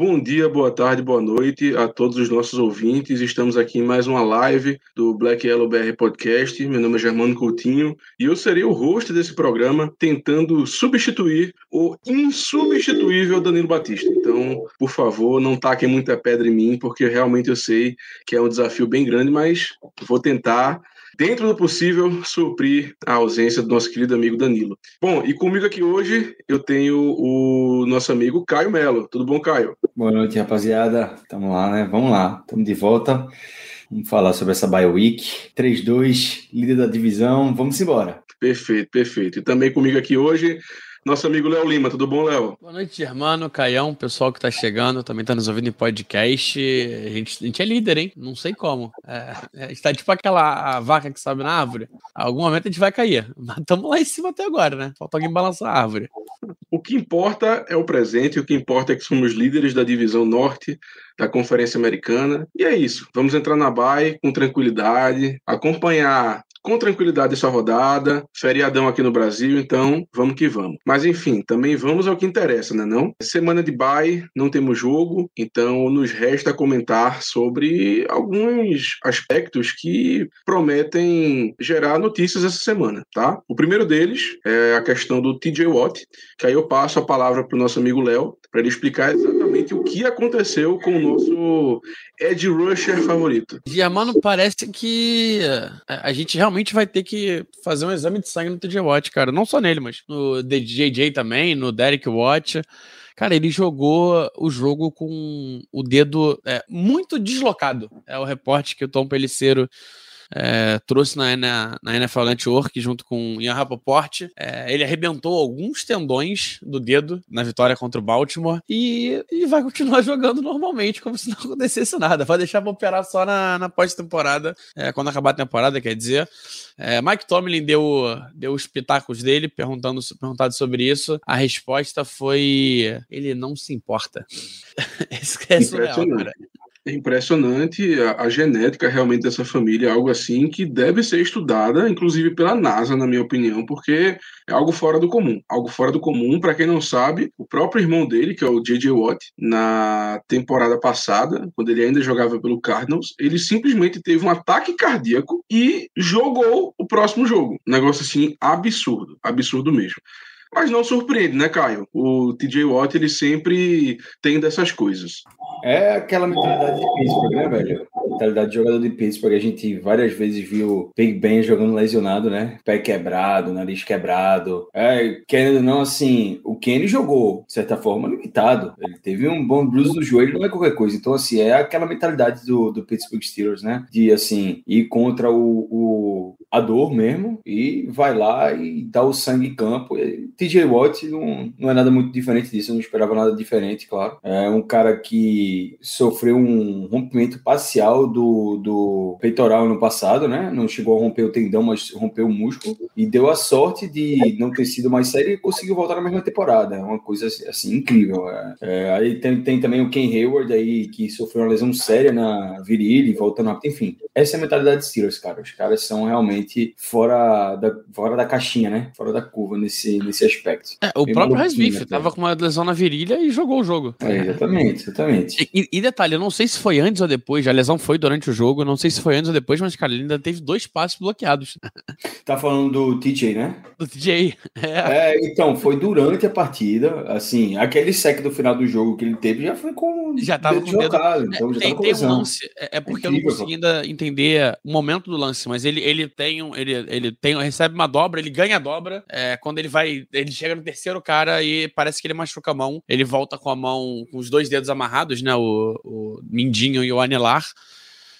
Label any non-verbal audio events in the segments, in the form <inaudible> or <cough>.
Bom dia, boa tarde, boa noite a todos os nossos ouvintes. Estamos aqui em mais uma live do Black Yellow BR Podcast. Meu nome é Germano Coutinho e eu serei o host desse programa, tentando substituir o insubstituível Danilo Batista. Então, por favor, não taquem muita pedra em mim, porque realmente eu sei que é um desafio bem grande, mas vou tentar dentro do possível, suprir a ausência do nosso querido amigo Danilo. Bom, e comigo aqui hoje eu tenho o nosso amigo Caio Melo. Tudo bom, Caio? Boa noite, rapaziada. Tamo lá, né? Vamos lá. Estamos de volta. Vamos falar sobre essa bye week. 3-2, líder da divisão. Vamos embora. Perfeito, perfeito. E também comigo aqui hoje, nosso amigo Léo Lima. Tudo bom, Léo? Boa noite, Germano, Caião, pessoal que tá chegando, também tá nos ouvindo em podcast. A gente, a gente é líder, hein? Não sei como. É, é, a gente tá tipo aquela vaca que sobe na árvore. A algum momento a gente vai cair. Mas estamos lá em cima até agora, né? Falta alguém balançar a árvore. O que importa é o presente, o que importa é que somos líderes da divisão norte da Conferência Americana. E é isso. Vamos entrar na BAE com tranquilidade, acompanhar com tranquilidade essa rodada, feriadão aqui no Brasil, então vamos que vamos. Mas enfim, também vamos ao que interessa, né não? Semana de bye, não temos jogo, então nos resta comentar sobre alguns aspectos que prometem gerar notícias essa semana, tá? O primeiro deles é a questão do TJ Watt, que aí eu passo a palavra para o nosso amigo Léo, para ele explicar exatamente o que aconteceu com o nosso Ed Rusher favorito. Germano, parece que a gente realmente vai ter que fazer um exame de sangue no TJ Watt, cara. Não só nele, mas no DJJ também, no Derek Watt. Cara, ele jogou o jogo com o dedo é, muito deslocado. É o reporte que o Tom Peliceiro é, trouxe na, na, na, NFL Network junto com o Ian Rapoport. É, ele arrebentou alguns tendões do dedo na vitória contra o Baltimore e, e vai continuar <laughs> jogando normalmente, como se não acontecesse nada. Vai deixar pra operar só na, na pós-temporada, é, quando acabar a temporada, quer dizer. É, Mike Tomlin deu, deu os pitacos dele, perguntando, perguntado sobre isso. A resposta foi: ele não se importa. <laughs> Esse é surreal, cara. É impressionante a, a, genética realmente dessa família, é algo assim que deve ser estudada, inclusive pela NASA, na minha opinião, porque é algo fora do comum. Algo fora do comum, para quem não sabe, o próprio irmão dele, que é o J.J. Watt, na temporada passada, quando ele ainda jogava pelo Cardinals, ele simplesmente teve um ataque cardíaco e jogou o próximo jogo. Um negócio assim absurdo, absurdo mesmo. Mas não surpreende, né, Caio? O TJ Watt, ele sempre tem dessas coisas. É aquela mentalidade de Pittsburgh, né, velho? Mentalidade de jogador de Pittsburgh. A gente várias vezes viu Big Ben jogando lesionado, né? Pé quebrado, nariz quebrado. É, querendo ou não, assim, o Kenny jogou, de certa forma, limitado. Ele teve um bom bruise no joelho, não é qualquer coisa. Então, assim, é aquela mentalidade do, do Pittsburgh Steelers, né? De, assim, ir contra o, o a dor mesmo e vai lá e dá o sangue em campo. E TJ Watt não, não é nada muito diferente disso, eu não esperava nada diferente, claro. É um cara que sofreu um rompimento parcial do, do peitoral no passado, né? Não chegou a romper o tendão, mas rompeu o músculo e deu a sorte de não ter sido mais sério e conseguiu voltar na mesma temporada. É uma coisa assim incrível. É. É, aí tem, tem também o Ken Hayward aí que sofreu uma lesão séria na virilha e voltando rápido. Enfim, essa é a mentalidade de Steelers, cara. Os caras são realmente fora da, fora da caixinha, né? Fora da curva nesse, nesse aspecto. É, o Bem próprio Resmith até. tava com uma lesão na virilha e jogou o jogo. É, exatamente, exatamente. E, e detalhe, eu não sei se foi antes ou depois, a lesão foi durante o jogo, não sei se foi antes ou depois, mas, cara, ele ainda teve dois passos bloqueados <laughs> Tá falando do TJ, né? do TJ. É, É, então, foi durante a partida, assim, aquele sec do final do jogo que ele teve já foi com Já tava com o dedo- então já tem, tava tem um lance, é, é porque eu não consegui ainda entender o momento do lance, mas ele, ele tem um, ele, ele tem, recebe uma dobra, ele ganha a dobra, é, quando ele vai, ele chega no terceiro cara e parece que ele machuca a mão, ele volta com a mão, com os dois dedos amarrados, né, o, o mindinho e o anelar,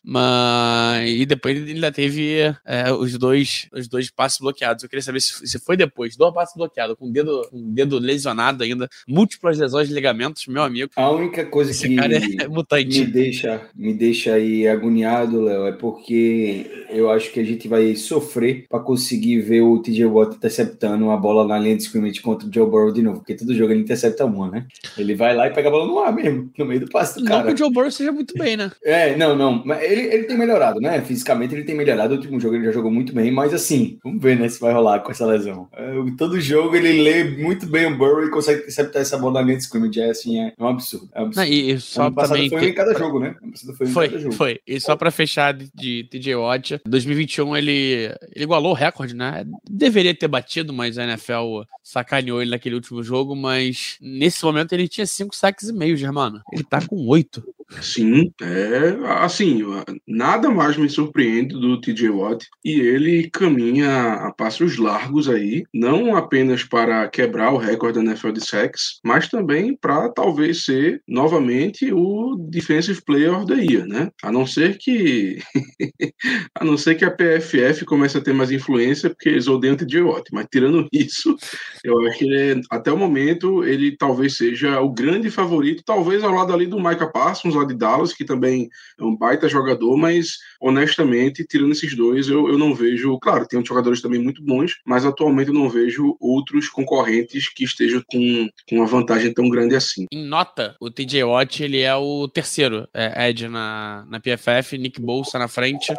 Mas e depois ele ainda teve é, os dois os dois passos bloqueados. Eu queria saber se, se foi depois, dois passos bloqueados, com o dedo, com o dedo lesionado ainda, múltiplas lesões de ligamentos, meu amigo. A única coisa Esse que cara é mutante. me deixa, me deixa aí agoniado, Léo, é porque eu acho que a gente vai sofrer para conseguir ver o TJ Watt interceptando uma bola na linha de scrimmage contra o Joe Burrow de novo, porque todo jogo ele intercepta uma, né? Ele vai lá e pega a bola no ar mesmo, no meio do passe do Não cara. que o Joe Burrow seja muito bem, né? É, não, não. Mas ele, ele tem melhorado, né? Fisicamente ele tem melhorado. O último jogo ele já jogou muito bem, mas assim, vamos ver, né, se vai rolar com essa lesão. É, todo jogo ele lê muito bem o Burrow e consegue interceptar essa bola na linha de scrimmage. É assim, é um absurdo. É um absurdo. Não, e, e só ano também. foi que- em cada jogo, né? Foi Foi, foi. E só pra fechar de, de TJ Watt, 2021 ele, ele igualou o recorde, né? Deveria ter batido, mas a NFL sacaneou ele naquele último jogo. Mas nesse momento ele tinha 5 sacks e meio, Germano. Ele tá com 8. Sim, é assim, nada mais me surpreende do TJ Watt e ele caminha a passos largos aí, não apenas para quebrar o recorde da NFL de sacks, mas também para talvez ser novamente o Defensive Player of the Year, né? A não ser que <laughs> a não ser que a PFF comece a ter mais influência porque eles odeiam o TJ Watt, mas tirando <laughs> isso, eu acho que até o momento ele talvez seja o grande favorito, talvez ao lado ali do Micah Parsons lá de Dallas, que também é um baita jogador, mas honestamente, tirando esses dois, eu, eu não vejo. Claro, tem jogadores também muito bons, mas atualmente eu não vejo outros concorrentes que estejam com, com uma vantagem tão grande assim. Em nota, o TJ Watt ele é o terceiro é, Ed na, na PFF, Nick Bolsa na frente,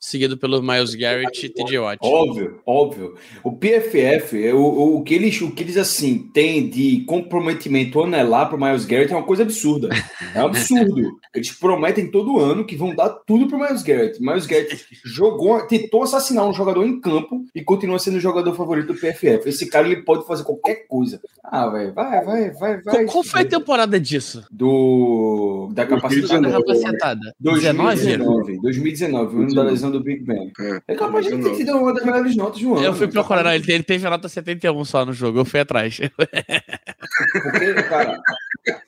seguido pelo Miles Garrett e TJ Watt. Óbvio, óbvio. O PFF, é o, o, o que eles, o que eles assim têm de comprometimento anelar pro Miles Garrett é uma coisa absurda. É um absurdo. <laughs> Eles prometem todo ano que vão dar tudo pro Miles Garrett. Miles Garrett jogou, tentou assassinar um jogador em campo e continua sendo o jogador favorito do PFF. Esse cara ele pode fazer qualquer coisa. Ah, velho, vai, vai, vai, vai. Qual, qual foi a temporada disso? Do da capacidade Da 2019. capacetada? 19? 2019, 2019, o ano da lesão do Big Ben. É, É capaz de ter sido uma das melhores notas do ano. Eu fui procurar, não, ele, ele teve a nota 71 só no jogo, eu fui atrás. <laughs> Porque, cara,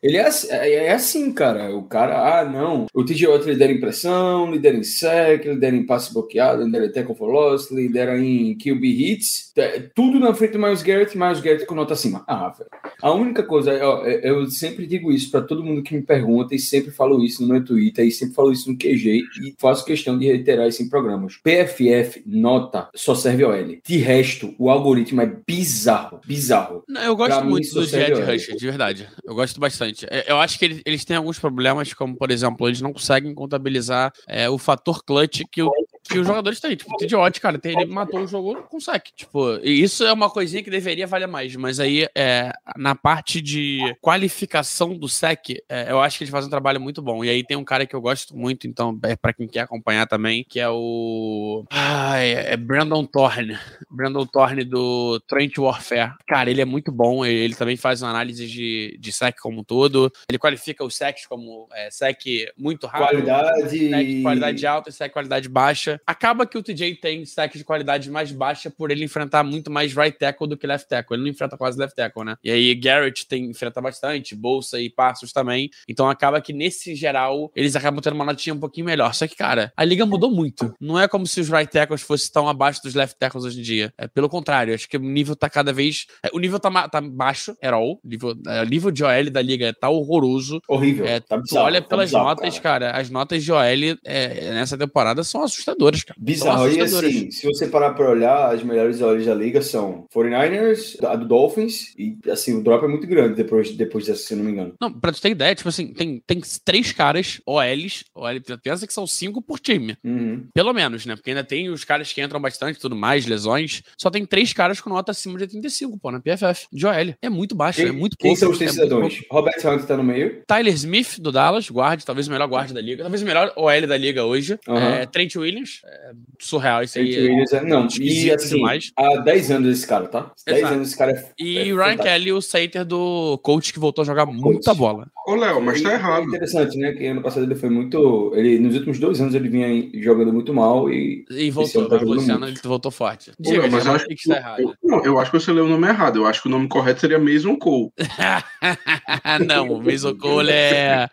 ele é, assim- é, é assim, cara. O cara, ah, não. O TJ Watt lidera em pressão, lidera em sec, lidera em passe bloqueado, lidera em tackle for loss, lidera em QB hits. É, tudo na frente do Miles Garrett, Miles Garrett com nota acima. Ah, velho. A única coisa, ó, é- eu sempre digo isso pra todo mundo que me pergunta e sempre falo isso no meu Twitter e sempre falo isso no QG e faço questão de reiterar isso em programas. PFF, nota, só serve OL. De resto, o algoritmo é bizarro, bizarro. Não, eu gosto Pra mim, muito isso do olha. Rush, de verdade. Eu gosto bastante. É, Eu acho que eles, eles têm alguns problemas, como, por exemplo, eles não conseguem contabilizar é, o fator clutch que, o- que os jogadores têm. Tipo, o TJ Watt, cara, ele matou o jogo com sec. Tipo, e isso é uma coisinha que deveria valer mais. Mas aí, é, na parte de qualificação do sec, é, eu acho que eles fazem um trabalho muito bom. E aí tem um cara que eu gosto muito, então, é pra quem quer acompanhar também, que é o. Ai, é Brandon Thorne. Brandon Thorne do Trent Warfare. Cara, ele é muito bom. Ele, ele também faz uma análise de, de sec como um todo. Ele qualifica os secs como é, sec muito rápido. Qualidade. Sec de qualidade alta e sec de qualidade baixa. Acaba que o TJ tem sec de qualidade mais baixa por ele enfrentar muito mais right tackle do que left tackle. Ele não enfrenta quase left tackle, né? E aí Garrett tem, enfrenta bastante, Bolsa e Passos também. Então acaba que nesse geral eles acabam tendo uma notinha um pouquinho melhor. Só que, cara, a liga mudou muito. Não é como se os right tackles fossem tão abaixo dos left tackles hoje em dia. É pelo contrário. Acho que o nível tá cada vez. é, O nível tá, tá baixo, at all. O nível, é, nível de OL da liga tá horroroso. Horrível. É, tá bizarro, olha tá pelas bizarro, notas, cara. as notas de OL é, nessa temporada são assustadoras, cara. Bizarro. E assim, se você parar pra olhar, as melhores olhos da liga são 49ers, a do Dolphins, e assim, o drop é muito grande depois, depois dessa, se não me engano. Não, pra tu ter ideia, tipo assim, tem, tem três caras, OLs, OL, pensa que são cinco por time. Uhum. Pelo menos, né? Porque ainda tem os caras que entram bastante tudo mais, lesões. Só tem três caras com nota acima de 85, pô, na PFF. De OL. É muito baixo, Quem, é muito quem pouco. são os é muito cidadãos? Robert Hunt tá no meio. Tyler Smith, do Dallas, guarde, talvez o melhor guarda da liga, talvez o melhor OL da liga hoje. Aham. É, Trent Williams, É surreal isso aí. Williams é, não, e assim, demais. há 10 anos esse cara, tá? 10 Exato. anos esse cara é. E é Ryan fantástico. Kelly, o center do coach que voltou a jogar muita bola. Ô, Léo, mas tá errado. É interessante, né? Que ano passado ele foi muito. Ele, nos últimos dois anos ele vinha jogando muito mal e. E voltou, tá mas jogando esse ano muito. ele voltou forte. Ô, Diga, Léo, mas eu acho que que está errado? eu, não, eu acho que você leu o nome errado. Eu acho que o nome correto seria Mason Cole. <laughs> não, o Mason Cole é.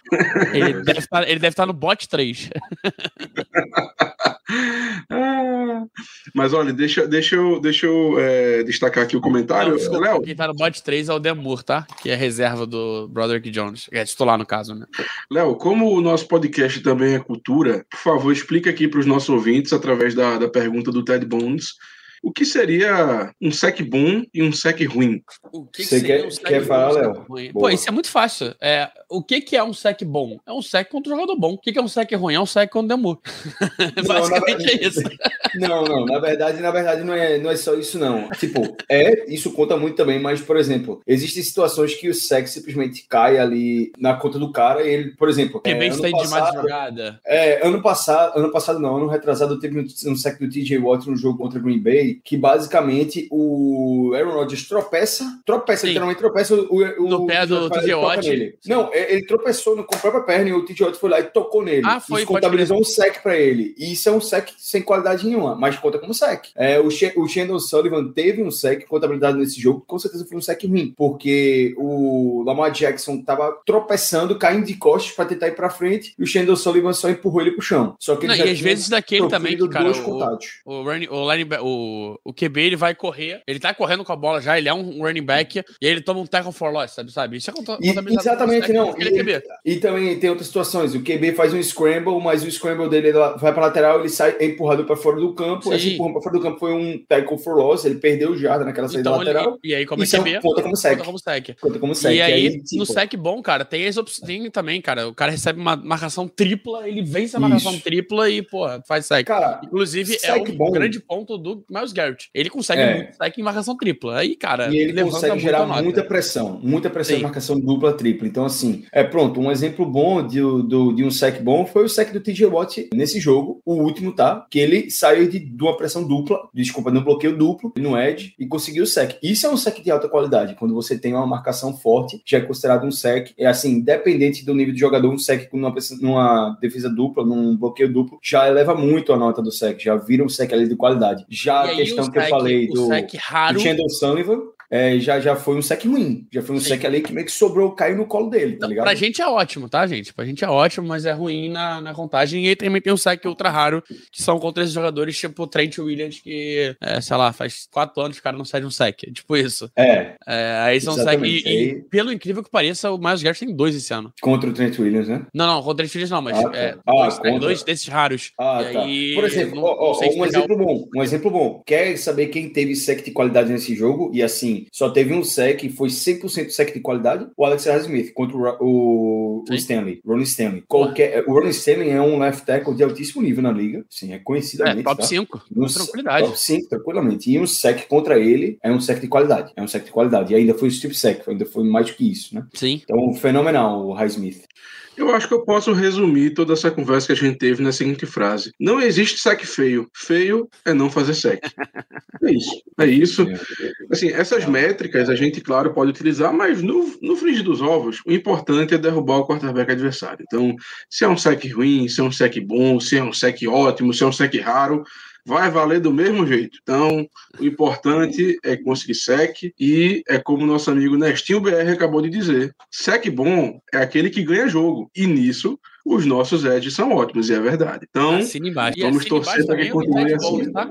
<laughs> Ele deve estar, ele deve estar no bot 3. <laughs> <laughs> Mas olha, deixa, deixa eu, deixa eu é, destacar aqui o comentário. Não, Léo, quem tá no bot 3 é o Demur, tá? Que é reserva do Broderick Jones. É titular, no caso, né? Léo, como o nosso podcast também é cultura, por favor, explica aqui para os nossos ouvintes, através da, da pergunta do Ted Bones, o que seria um sec bom e um sec ruim. O que, Você seria quer- um sec quer bom, falar, um sec Léo? ruim? Pô, isso é muito fácil. É, o que, que é um sec bom? É um sec contra um jogador bom. O que, que é um sec ruim? É um sec contra o Demur. <laughs> Basicamente na é isso. <laughs> Não, não, na verdade, na verdade não é, não é só isso, não. Tipo, é, isso conta muito também, mas, por exemplo, existem situações que o sexo simplesmente cai ali na conta do cara e ele, por exemplo, Que é, bem ano está demais jogada. É, ano passado, ano passado não, ano retrasado teve um, um sec do TJ Watt no jogo contra o Green Bay, que basicamente o Aaron Rodgers tropeça, tropeça, Sim. literalmente tropeça o, o No pé do TJ Watt. Não, é- ele tropeçou no, com a própria perna e o Watt foi lá e tocou nele. Ah, foi, contabilizou um sec pra ele. E isso é um sec sem qualidade nenhuma, mas conta como sec. É, o, She- o Shandon Sullivan teve um sec contabilidade nesse jogo, com certeza foi um sec ruim, porque o Lamar Jackson tava tropeçando, caindo de costas pra tentar ir pra frente, e o Shandon Sullivan só empurrou ele pro chão. Só que ele Não, já e às vezes daquele também, que, cara, o, contatos. o, running, o, lineback- o, o QB ele vai correr, ele tá correndo com a bola já, ele é um running back, e aí ele toma um tackle for loss, sabe? sabe? Isso é conta- E- contabilizado exatamente, como não. Ele é E- QB. E também tem outras situações. O QB faz um scramble, mas o scramble dele ele vai para lateral, ele sai é empurrado para fora do campo. Sim. Esse empurrão para fora do campo foi um tackle for loss, ele perdeu o jarda naquela saída Então, ele, lateral. e aí, como é Isso é QB, conta como sec. conta como sec. Conta como sec. E aí, tipo, no sec bom, cara, tem as opções também, cara. O cara recebe uma marcação tripla, ele vence a marcação Isso. tripla e, pô, faz sec. Cara, Inclusive, é sec um bom. grande ponto do Miles Garrett. Ele consegue É. muito sec em marcação tripla. Aí, cara, e ele consegue gerar muita pressão, muita pressão Sim. em marcação dupla, tripla. Então, assim, é pronto. Um exemplo bom de, do, de um sec bom foi o sec do TJ Watt nesse jogo, o último, tá? Que ele saiu de, de uma pressão dupla, desculpa, no bloqueio duplo, no edge, e conseguiu o sec. Isso é um sec de alta qualidade. Quando você tem uma marcação forte, já é considerado um sec. É assim, independente do nível de jogador, um sec numa, pressão- numa defesa dupla, num bloqueio duplo, já eleva muito a nota do sec, já vira um sec ali de qualidade. Já E a questão que eu falei do. sec raro. O Chandler Sullivan é, já, já foi um sec ruim. Já foi um Sim. sec ali que meio que sobrou, caiu no colo dele, tá ligado? pra gente é ótimo, tá, gente? Pra gente é ótimo, mas é ruim na, na contagem. E aí também tem um saque ultra raro, que são contra esses jogadores, tipo o Trent Williams, que, é, sei lá, faz quatro anos que o cara não cede um saque. Tipo isso. É, É, aí são. Exatamente. E, e Aí- pelo incrível que pareça, o Miles Garrett tem dois esse ano. contra o Trent Williams, né? Não, não, contra o Trent Williams não, mas Ah, tá. é, Ah, dois, contra. dois desses raros. Ah, E tá. aí, Por exemplo, não- ó, ó, não um exemplo bom, um exemplo bom. Quer saber quem teve sec de qualidade nesse jogo? E assim, só teve um sec foi 100% sec de qualidade? O Alex Smith contra o, o, o. Stanley, Ronnie Stanley. Qualquer, o Ronnie Stanley é um left tackle de altíssimo nível na liga, sim, É, reconhecidamente. top tá? 5. No Tranquilidade. Top 5, tranquilamente. E um sec contra ele é um sec de qualidade. É um sec de qualidade. E ainda foi strip sec, ainda foi mais do que isso, né? Sim. Então, fenomenal o Highsmith. Eu acho que eu posso resumir toda essa conversa que a gente teve na seguinte frase: Não existe sec feio. Feio é não fazer sec. É isso. É isso. Assim, essas métricas a gente, claro, pode utilizar, mas no, no frigir dos ovos, o importante é derrubar o quarterback adversário. Então, se é um sec ruim, se é um sec bom, se é um sec ótimo, se é um sec raro, vai valer do mesmo jeito. Então, o importante é conseguir sec e é como nosso amigo Nestinho BR acabou de dizer, sec bom é aquele que ganha jogo. E nisso, os nossos edges são ótimos, e é verdade. Então, vamos torcer pra que continue assim. Tá?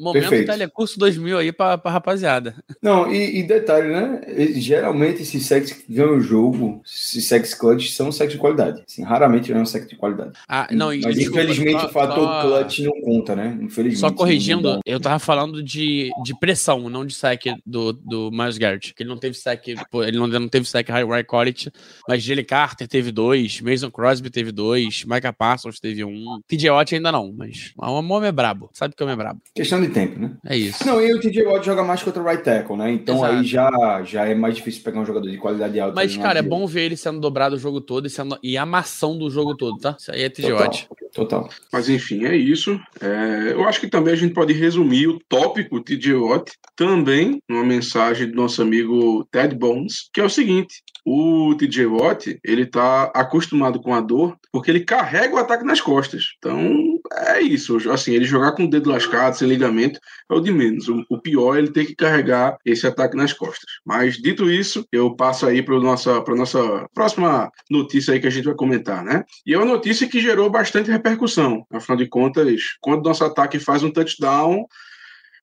Momento Perfeito. Telecurso 2000 aí pra, pra rapaziada. Não, e, e detalhe, né? Geralmente esses sexos que ganham o jogo, esses sex clutch, são sexos de qualidade. Assim, raramente não é um sexo de qualidade. Ah, não, Mas desculpa, infelizmente só- o fator só- clutch não conta, né? Infelizmente. Só corrigindo, eu tava falando de, de pressão, não de sec do, do Miles Garrett. Que ele não teve sec, ele não, não teve sec high, quality, mas Jalen Carter teve dois, Mason Crosby teve dois, Micah Parsons teve um. TJ Watt ainda não, mas o homem é brabo, sabe que o homem é brabo. Questão de tempo, né? É isso. Não, e o TJ Watt joga mais contra o right tackle, né? Então Exato. aí já, já é mais difícil pegar um jogador de qualidade alta. Mas, cara, é bom ver ele sendo dobrado o jogo todo e, sendo... e amação do jogo todo, tá? Isso aí é TJ Total. Watt. Total. Mas enfim, é isso. É, eu acho que também a gente pode resumir o tópico TJ Watt também numa mensagem do nosso amigo Ted Bones, que é o seguinte: o TJ Watt ele tá acostumado com a dor porque ele carrega o ataque nas costas. Então é isso. Assim, ele jogar com o dedo lascado, sem ligamento, é o de menos. O, pior é ele ter que carregar esse ataque nas costas. Mas dito isso, eu passo aí para nossa nossa próxima notícia aí que a gente vai comentar, né? E é uma notícia que gerou bastante repercussão. Afinal de contas, quando nosso ataque faz um touchdown,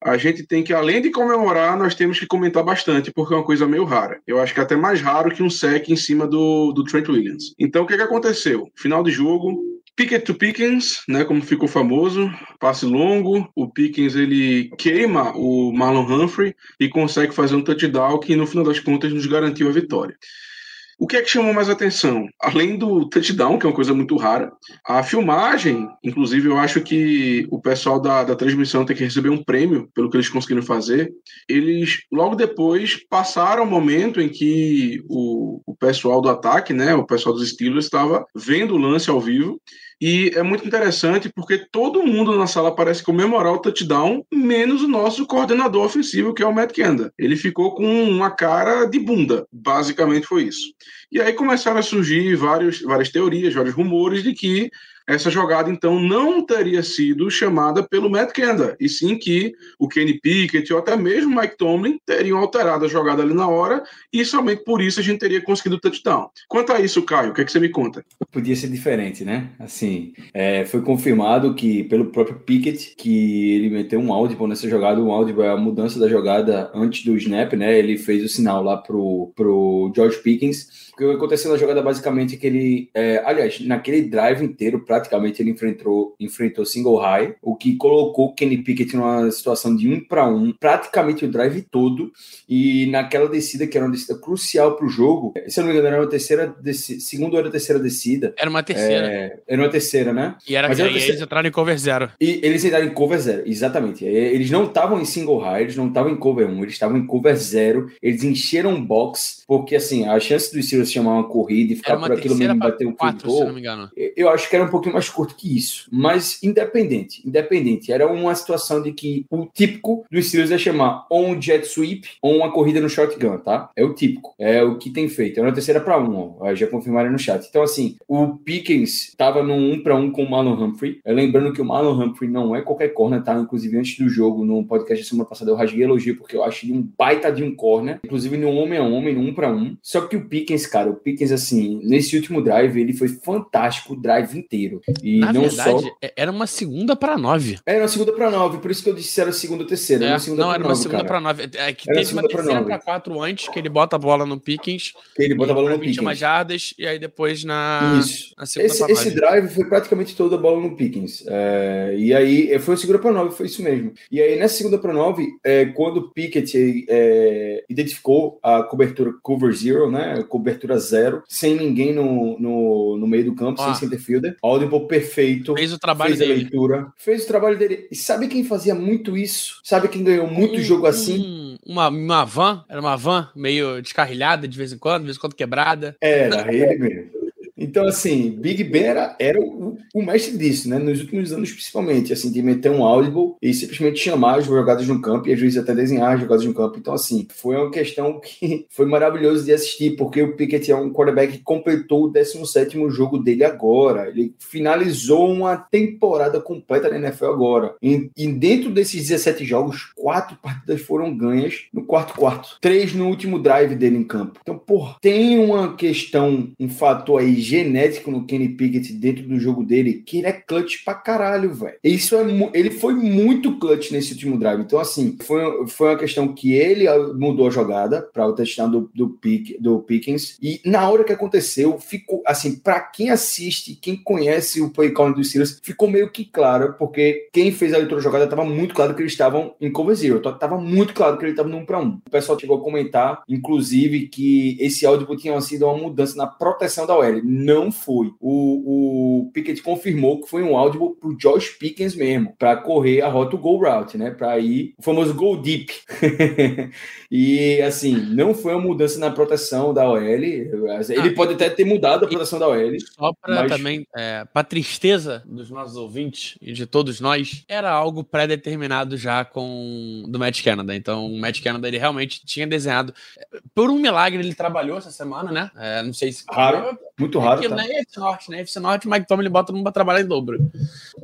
a gente tem que, além de comemorar, nós temos que comentar bastante, porque é uma coisa meio rara. Eu acho que é até mais raro que um sec em cima do, do Trent Williams. Então, o que, que aconteceu? Final de jogo, Pickett to Pickens, né, como ficou famoso, passe longo, o Pickens ele queima o Marlon Humphrey e consegue fazer um touchdown que no final das contas nos garantiu a vitória. O que é que chamou mais atenção? Além do touchdown, que é uma coisa muito rara, a filmagem, inclusive eu acho que o pessoal da, da transmissão tem que receber um prêmio pelo que eles conseguiram fazer. Eles, logo depois, passaram o momento em que o, o pessoal do ataque, né, o pessoal dos Steelers, estava vendo o lance ao vivo e é muito interessante porque todo mundo na sala parece comemorar o touchdown, menos o nosso coordenador ofensivo, que é o Matt Kenda. Ele ficou com uma cara de bunda. Basicamente foi isso. E aí começaram a surgir vários, várias teorias, vários rumores de que essa jogada, então, não teria sido chamada pelo Matt Kenda, e sim que o Kenny Pickett ou até mesmo Mike Tomlin teriam alterado a jogada ali na hora, e somente por isso a gente teria conseguido o touchdown. Quanto a isso, Caio, o que, é que você me conta? Podia ser diferente, né? Assim, é, foi confirmado que pelo próprio Pickett que ele meteu um audible nessa jogada. Um audible é a mudança da jogada antes do snap, né? Ele fez o sinal lá pro, pro George Pickens. O que aconteceu na jogada basicamente é que ele, é, aliás, naquele drive inteiro, praticamente ele enfrentou, enfrentou single high, o que colocou o Kenny Pickett numa situação de um para um, praticamente o drive todo. E naquela descida, que era uma descida crucial para o jogo, se eu não me engano, era uma terceira, descida, segunda ou era a terceira descida. Era uma terceira. É, era uma terceira, né? E, era, Mas era terceira- eles entraram em cover zero. E eles entraram em cover zero, exatamente. Eles não estavam em single high, eles não estavam em cover 1, eles estavam em cover zero. Eles encheram um box, porque assim, a chance dos Steelers chamar uma corrida e ficar por aquilo mesmo bater um quatro, eu acho que era um pouquinho mais curto que isso. Mas independente, independente. Era uma situação de que o típico dos Steelers é chamar ou um jet sweep ou uma corrida no shotgun, tá? É o típico. É o que tem feito. É uma terceira para um, ó. Já confirmaram no chat. Então, assim, o Pickens estava no um para um com o Marlon Humphrey. É, lembrando que o Marlon Humphrey não é qualquer corner, tá? Inclusive, antes do jogo, no podcast da semana passada, eu rasguei elogio, porque eu acho ele um baita de um corner. Inclusive, no homem a homem, no um para um. Só que o Pickens, cara, o Pickens, assim, nesse último drive, ele foi fantástico o drive inteiro. E Na não verdade, só. é- era uma segunda para nove. Era uma segunda para nove, por isso que eu disse que era segunda ou terceira. É, era uma segunda não, era uma nove, segunda para nove. É que Era teve uma terceira para quatro antes, que ele bota a bola no Pickens. Ele bota a bola no 21 Pickens. jardas, e aí depois na, Isso. na segunda Esse, esse drive foi praticamente toda a bola no Pickens. É, e aí foi o segunda para nove, foi isso mesmo. E aí nessa segunda para nove, é, quando o Pickett é, identificou a cobertura cover zero, né? Cobertura zero, sem ninguém no, no, no meio do campo, Ó. sem center fielder. Audible perfeito. Fez o trabalho fez a dele. leitura, fez o trabalho dele. E sabe quem fazia muito isso? Sabe quem ganhou muito Um- jogo assim? um- uma, uma van, era uma van meio descarrilhada de vez em quando, de vez em quando quebrada. Era ele mesmo. Então, assim, Big Ben era, era o, o mestre disso, né? Nos últimos anos, principalmente, assim, de meter um audible e simplesmente chamar as jogadas no campo e às vezes até desenhar as jogadas no campo. Então, assim, foi uma questão que <laughs> foi maravilhoso de assistir, porque o Pickett é um quarterback que completou o 17 jogo dele agora. Ele finalizou uma temporada completa na NFL agora. E, e dentro desses 17 jogos, quatro partidas foram ganhas no quarto quarto. Três no último drive dele em campo. Então, porra, tem uma questão, um fator aí genético no Kenny Pickett dentro do jogo dele, que ele é clutch pra caralho, velho. Isso é ele foi muito clutch nesse último drive. Então, assim, foi, foi uma questão que ele ah, mudou a jogada para o touchdown do, do, Pick, do Pickens. E na hora que aconteceu, ficou assim, para quem assiste, quem conhece o play count dos Steelers, ficou meio que claro, porque quem fez a da jogada tava muito claro que eles estavam em cover zero. Tava muito claro que ele estava no 1 para 1. O pessoal chegou a comentar, inclusive, que esse áudio tinha sido uma mudança na proteção da OL. Não foi. O, o Pickett confirmou que foi um áudio pro Josh Pickens mesmo, para correr a rota go route, né? Para ir o famoso go deep. <laughs> e assim, não foi uma mudança na proteção da OL. Ele ah, pode até ter mudado a proteção da OL. Só para mas... também, é, para tristeza dos nossos ouvintes e de todos nós, era algo pré-determinado já com do Matt Canada. Então, o Matt Canada ele realmente tinha desenhado. Por um milagre ele trabalhou essa semana, né? É, não sei se raro, muito raro. É tá? Na FC Norte, né? FC Norte, o Mike Tomlin bota mundo para trabalhar em dobro.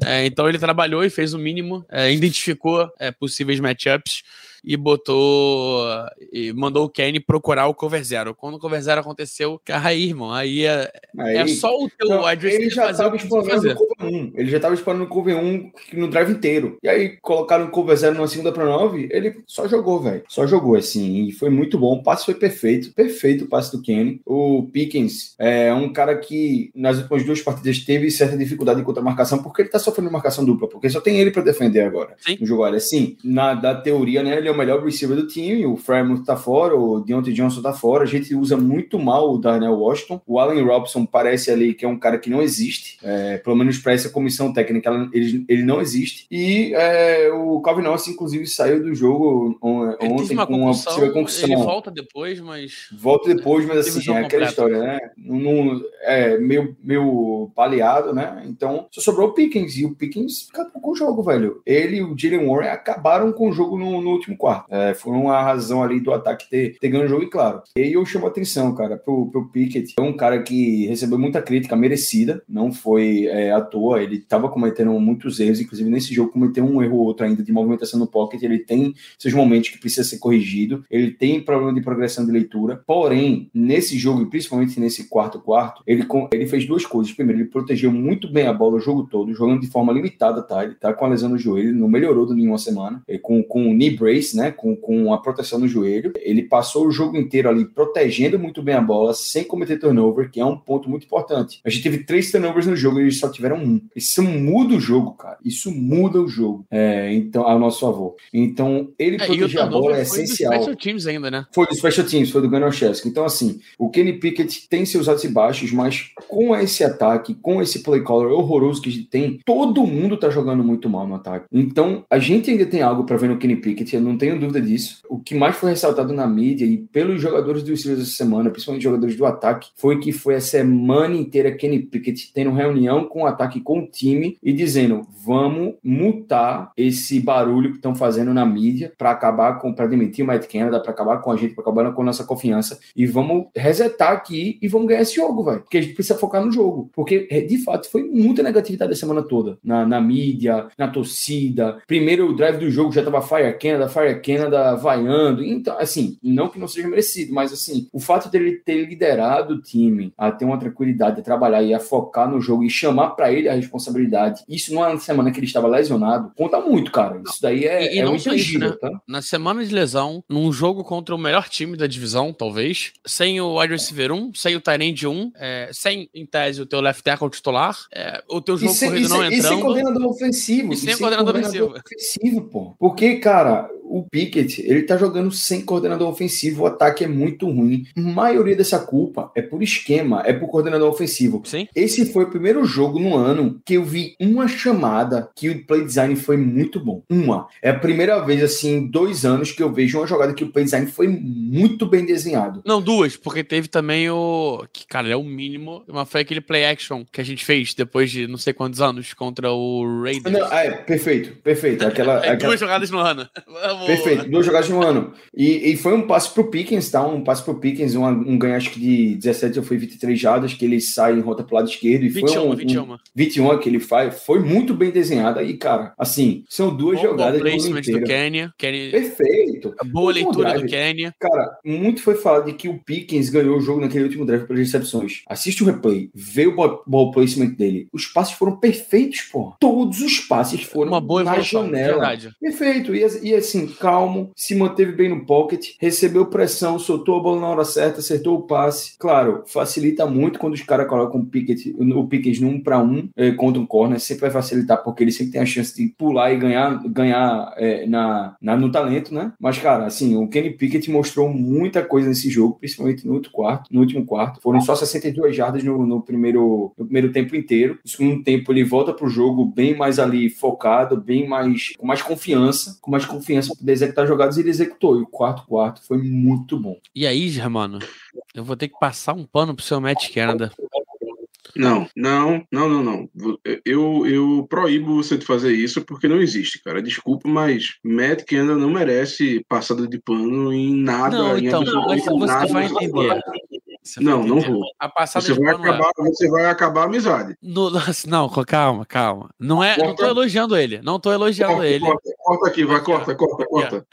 É, então ele trabalhou e fez o mínimo, é, identificou é, possíveis matchups e botou e mandou o Kenny procurar o cover zero. Quando o cover zero aconteceu, aí, irmão, aí é, aí, é só o teu então, ele já estava explorando o cover 1. Ele já estava explorando o cover 1 no drive inteiro. E aí colocaram o cover zero numa segunda para nove, ele só jogou, velho. Só jogou assim, e foi muito bom. O passe foi perfeito, perfeito o passe do Kenny. O Pickens é um cara que nas últimas duas partidas teve certa dificuldade contra a marcação, porque ele tá sofrendo marcação dupla, porque só tem ele para defender agora. Sim. No jogo, olha, assim, na da teoria, né, ele é o melhor receiver do time, o Fremont tá fora, o Deontay Johnson tá fora, a gente usa muito mal o Darnell Washington, o Allen Robson parece ali que é um cara que não existe, é, pelo menos para essa comissão técnica ele, ele não existe, e é, o Calvin Austin inclusive saiu do jogo ontem uma com uma possível concussão. Ele volta depois, mas... Volta depois, mas assim, é aquela história, né? Num, é, meio, meio baleado, né? Então, só sobrou o Pickens, e o Pickens acabou com o jogo, velho. Ele e o Jalen Warren acabaram com o jogo no, no último quarto. É, é, foi uma razão ali do ataque ter, ter ganho o jogo, e claro. E aí eu chamo atenção, cara, pro, pro Pickett. É um cara que recebeu muita crítica merecida, não foi é, à toa. Ele estava cometendo muitos erros, inclusive nesse jogo cometeu um erro ou outro ainda de movimentação no pocket. Ele tem seus momentos que precisa ser corrigido, ele tem problema de progressão de leitura. Porém, nesse jogo, e principalmente nesse quarto quarto, ele, ele fez duas coisas. Primeiro, ele protegeu muito bem a bola o jogo todo, jogando de forma limitada, tá? Ele tá com a lesão no joelho, não melhorou de nenhuma semana. E com, com o knee brace, né? Com com, a proteção no joelho. Ele passou o jogo inteiro ali protegendo muito bem a bola, sem cometer turnover, que é um ponto muito importante. A gente teve três turnovers no jogo e eles só tiveram um. Isso muda o jogo, cara. Isso muda o jogo. É, então, ao nosso favor. Então, ele é, proteger a bola é essencial. Foi do Special Teams ainda, né? Foi do Special Teams, foi do Gunnar Chesky. Então, assim, o Kenny Pickett tem seus altos e baixos, mas com esse ataque, com esse play caller horroroso que a gente tem, todo mundo tá jogando muito mal no ataque. Então, a gente ainda tem algo para ver no Kenny Pickett, eu não tenho dúvida disso. O que mais foi ressaltado na mídia e pelos jogadores do Steelers essa semana, principalmente jogadores do ataque, foi que foi a semana inteira Kenny Pickett tendo reunião com o ataque com o time e dizendo: vamos mutar esse barulho que estão fazendo na mídia para acabar com, para demitir o Matt Canada, para acabar com a gente, para acabar com a nossa confiança e vamos resetar aqui e vamos ganhar esse jogo, velho. Porque a gente precisa focar no jogo. Porque, é, de fato, foi muita negatividade a semana toda. Na, na mídia, na torcida. Primeiro o drive do jogo já tava Fire Canada, Fire Canada vaiando. Então, assim, não que não seja merecido, mas assim, o fato dele ter liderado o time a ter uma tranquilidade, a trabalhar e a focar no jogo e chamar para ele a responsabilidade, isso numa semana que ele estava lesionado, conta muito, cara. Isso daí é, e, e é um intangível, né? tá? Na semana de lesão, num jogo contra o melhor time da divisão, talvez, sem o wide receiver 1, sem o Tyrande 1, é, sem, em tese, o teu left tackle titular, é, o teu jogo sem, corrido não entrando. E sem coordenador ofensivo. E sem, e sem coordenador, coordenador ofensivo. ofensivo, pô. Porque, cara, o Pickett, ele tá jogando sem coordenador ofensivo, o ataque é muito ruim. A maioria dessa culpa é por esquema, é por coordenador ofensivo. Sim. Esse foi o primeiro jogo no ano que eu vi uma chamada que o play design foi muito bom. Uma. É a primeira vez, assim, em dois anos que eu vejo uma jogada que o play design foi muito bem desenhado. Não, duas, porque teve também o. Que, cara, é o mínimo. Mas foi aquele play action que a gente fez depois de não sei quantos anos contra o Raiders. Não, é, perfeito, perfeito. Aquela, <laughs> é, aquela... Duas jogadas no ano. Perfeito, duas jogadas um ano. E, e foi um passe pro Pickens, tá? Um passe pro Pickens, um, um ganho acho que de 17 ou foi 23 jadas, que ele sai em rota pro lado esquerdo. E 21, foi um, 21. Um, 21 que ele faz. Foi muito bem desenhada. E, cara, assim, são duas bom, jogadas bom placement do Kenya. Kenny... Perfeito. Boa leitura do Kenya. Cara, muito foi falado de que o Pickens ganhou o jogo naquele último drive pelas recepções. Assiste o replay, vê o ball placement dele. Os passes foram perfeitos, pô. Todos os passes foram Uma boa na janela. Verdade. Perfeito. E, e assim, calmo, se manteve bem no pocket, recebeu pressão, soltou a bola na hora certa, acertou o passe. Claro, facilita muito quando os caras colocam o Pickett, o Pickett no 1 para 1 é, contra um corner, sempre vai facilitar porque ele sempre tem a chance de pular e ganhar, ganhar é, na, na, no talento, né? né? Mas, cara, assim, o Kenny Pickett mostrou muita coisa nesse jogo, principalmente no último quarto. No último quarto. Foram só 62 jardas no, no primeiro, no primeiro tempo inteiro. No segundo tempo, ele volta pro jogo bem mais ali focado, bem mais com mais confiança, com mais confiança poder executar jogadas e ele executou. E o quarto quarto foi muito bom. E aí, Germano, eu vou ter que passar um pano pro seu Matt Canada. Não, não, não, não, não. Eu, eu proíbo você de fazer isso porque não existe, cara. Desculpa, mas Matt Canada não merece passada de pano em nada. Não, em então, mas você nada vai entender. Você Não, não vou. A passada Você vai, é- acabar, você vai acabar a amizade. No- não, calma, calma. Não é, não tô elogiando ele. Não tô elogiando Corta, ele. corta, corta aqui, vai, corta, corta, corta.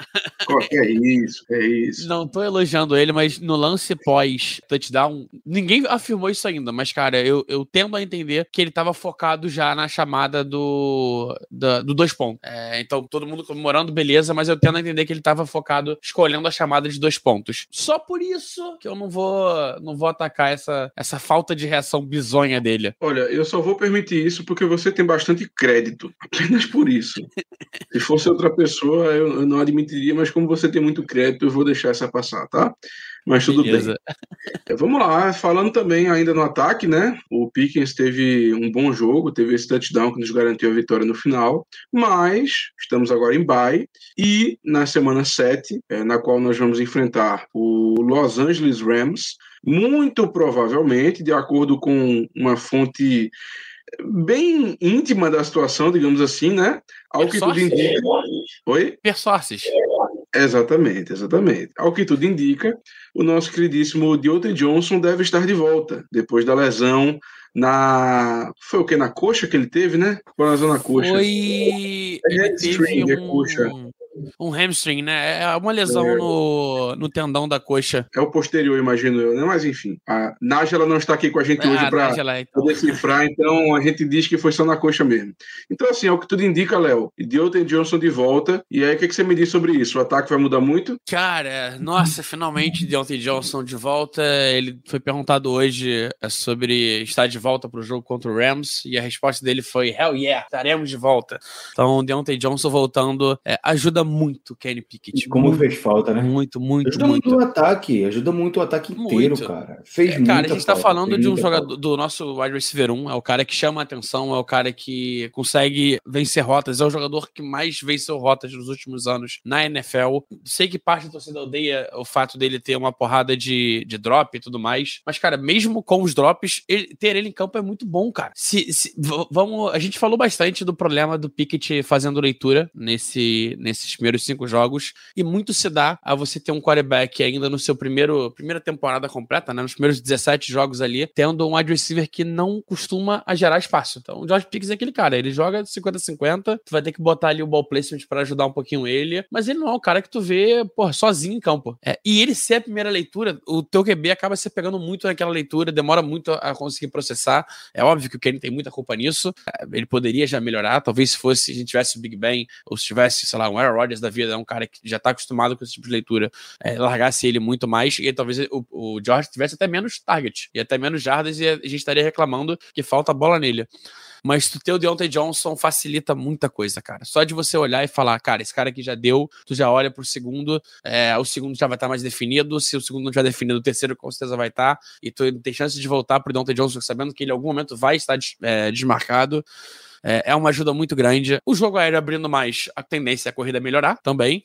Corta, é isso, é isso. Não tô elogiando ele, mas no lance pós touchdown, ninguém afirmou isso ainda, mas cara, eu, eu tendo a entender que ele tava focado já na chamada do da- do dois pontos. É, então todo mundo comemorando, beleza, mas eu tendo a entender que ele tava focado escolhendo a chamada de dois pontos. Só por isso que eu não vou não vou atacar essa essa falta de reação bizonha dele. Olha, eu só vou permitir isso porque você tem bastante crédito. Apenas por isso. <laughs> Se fosse outra pessoa, eu, eu não admitiria, mas como você tem muito crédito, eu vou deixar essa passar, tá? Mas tudo Beleza. bem. <laughs> Vamos lá, falando também ainda no ataque, né? O Pickens teve um bom jogo, teve esse touchdown que nos garantiu a vitória no final, mas estamos agora em bye e na semana 7, eh, na qual nós vamos enfrentar o Los Angeles Rams, muito provavelmente, de acordo com uma fonte bem íntima da situação, digamos assim, né? Ao que tudo indica. Oi? Persócios. Exatamente, exatamente. Ao que tudo indica, o nosso queridíssimo Deontay Johnson deve estar de volta depois da lesão na. Foi o que? Na coxa que ele teve, né? Foi na coxa. Foi. É Ele teve é coxa. Um, hamstring, né? É uma lesão É. no, no tendão da coxa. É o posterior, imagino eu, né? Mas enfim, a Nájila não está aqui com a gente hoje Ah, para Nájila, então. decifrar, então a gente diz que foi só na coxa mesmo. Então, assim, é o que tudo indica, Léo. E Deontay Johnson de volta. E aí, o que, que você me diz sobre isso? O ataque vai mudar muito? Cara, nossa, finalmente Deontay Johnson de volta. Ele foi perguntado hoje é, sobre estar de volta pro jogo contra o Rams e a resposta dele foi: Hell yeah, estaremos de volta. Então, Deontay Johnson voltando é, ajuda muito o Kenny Pickett. Como muito, fez falta, né? muito, muito, Ajuda muito. muito o ataque, ajuda muito o ataque inteiro, Muito. cara. Fez É, cara, a gente tá falta, falando de um jogador falta. do nosso wide receiver 1, é o cara que chama a atenção, é o cara que consegue vencer rotas, é o jogador que mais venceu rotas nos últimos anos na NFL. Sei que parte da torcida odeia o fato dele ter uma porrada de, de drop e tudo mais, mas, cara, mesmo com os drops, ele- ter ele em campo é muito bom, cara. Se, se- vamos, a gente falou bastante do problema do Pickett fazendo leitura nesse, primeiros cinco jogos, e muito se dá a você ter um quarterback ainda no seu primeiro primeira temporada completa, né, nos primeiros 17 jogos ali, tendo um wide receiver que não costuma a gerar espaço. Então, o George Pickens é aquele cara, ele joga 50-50, tu vai ter que botar ali o ball placement para ajudar um pouquinho ele, mas ele não é o cara que tu vê, porra, sozinho em campo. É, e ele ser a primeira leitura, o teu QB acaba se pegando muito naquela leitura, demora muito a conseguir processar. É óbvio que o Kenny tem muita culpa nisso, é, ele poderia já melhorar, talvez se fosse, se a gente tivesse o Big Ben, ou se tivesse, sei lá, um Aaron Rodgers da vida, é um cara que já tá acostumado com esse tipo de leitura, é, largasse ele muito mais, e talvez o, o George tivesse até menos target, e até menos jardas, e a gente estaria reclamando que falta bola nele. Mas tu ter o Deontay Johnson facilita muita coisa, cara. Só de você olhar e falar, cara, esse cara aqui já deu, tu já olha pro segundo, é, o segundo já vai estar mais definido, se o segundo não tiver definido, o terceiro com certeza vai estar, e tu tem chance de voltar pro Deontay Johnson sabendo que ele em algum momento vai estar des- é, desmarcado. É, é uma ajuda muito grande. O jogo aéreo abrindo mais, a tendência é a corrida melhorar também.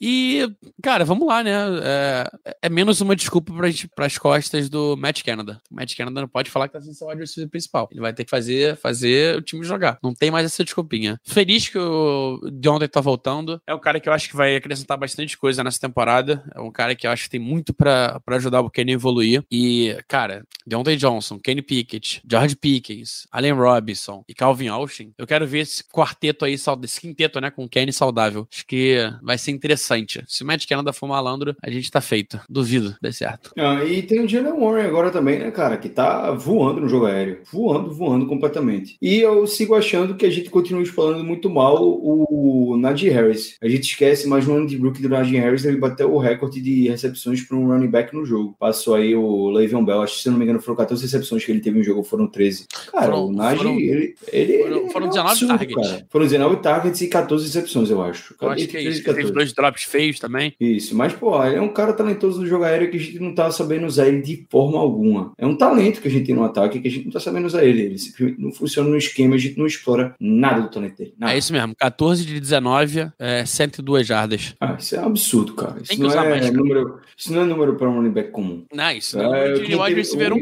E, cara, vamos lá, né? É, é menos uma desculpa para as costas do Matt Canada. O Matt Canada não pode falar que tá sem seu wide receiver principal. Ele vai ter que fazer, fazer o time jogar. Não tem mais essa desculpinha. Feliz que o Deontay tá voltando. É um cara que eu acho que vai acrescentar bastante coisa nessa temporada. É um cara que eu acho que tem muito para ajudar o Kenny a evoluir. E, cara, Deontay Johnson, Kenny Pickett, George Pickens, Allen Robinson e Calvin Austin. Eu quero ver esse quarteto aí, esse quinteto, né, com o Kenny saudável. Acho que vai ser interessante. Se o Matt Canada for malandro, a gente tá feito. Duvido, dê certo. Ah, e tem o Jalen Warren agora também, né, cara, que tá voando no jogo aéreo. Voando, voando completamente. E eu sigo achando que a gente continua explorando muito mal o Najee Harris. A gente esquece mais um ano de rookie do Najee Harris, ele bateu o recorde de recepções para um running back no jogo. Passou aí o Le'Veon Bell, acho que se não me engano foram 14 recepções que ele teve no jogo, foram 13. Cara, Foram- o Najee, foram- ele, ele, foram- foram é um 19 absurdo, targets. Foram 19 targets e 14 recepções, eu acho. Eu acho que é isso. Teve dois drops drops feios também. Isso, mas, pô, ele é um cara talentoso do jogo aéreo que a gente não tá sabendo usar ele de forma alguma. É um talento que a gente tem no ataque que a gente não tá sabendo usar ele. Ele simplesmente não funciona no esquema, a gente não explora nada do talento dele. Nada. É isso mesmo, 14 de 19, é, 102 jardas. Ah, isso é um absurdo, cara. Isso não, é mais, cara. número, isso não é número para um running back comum. Nice. É, É, quem de wide receiver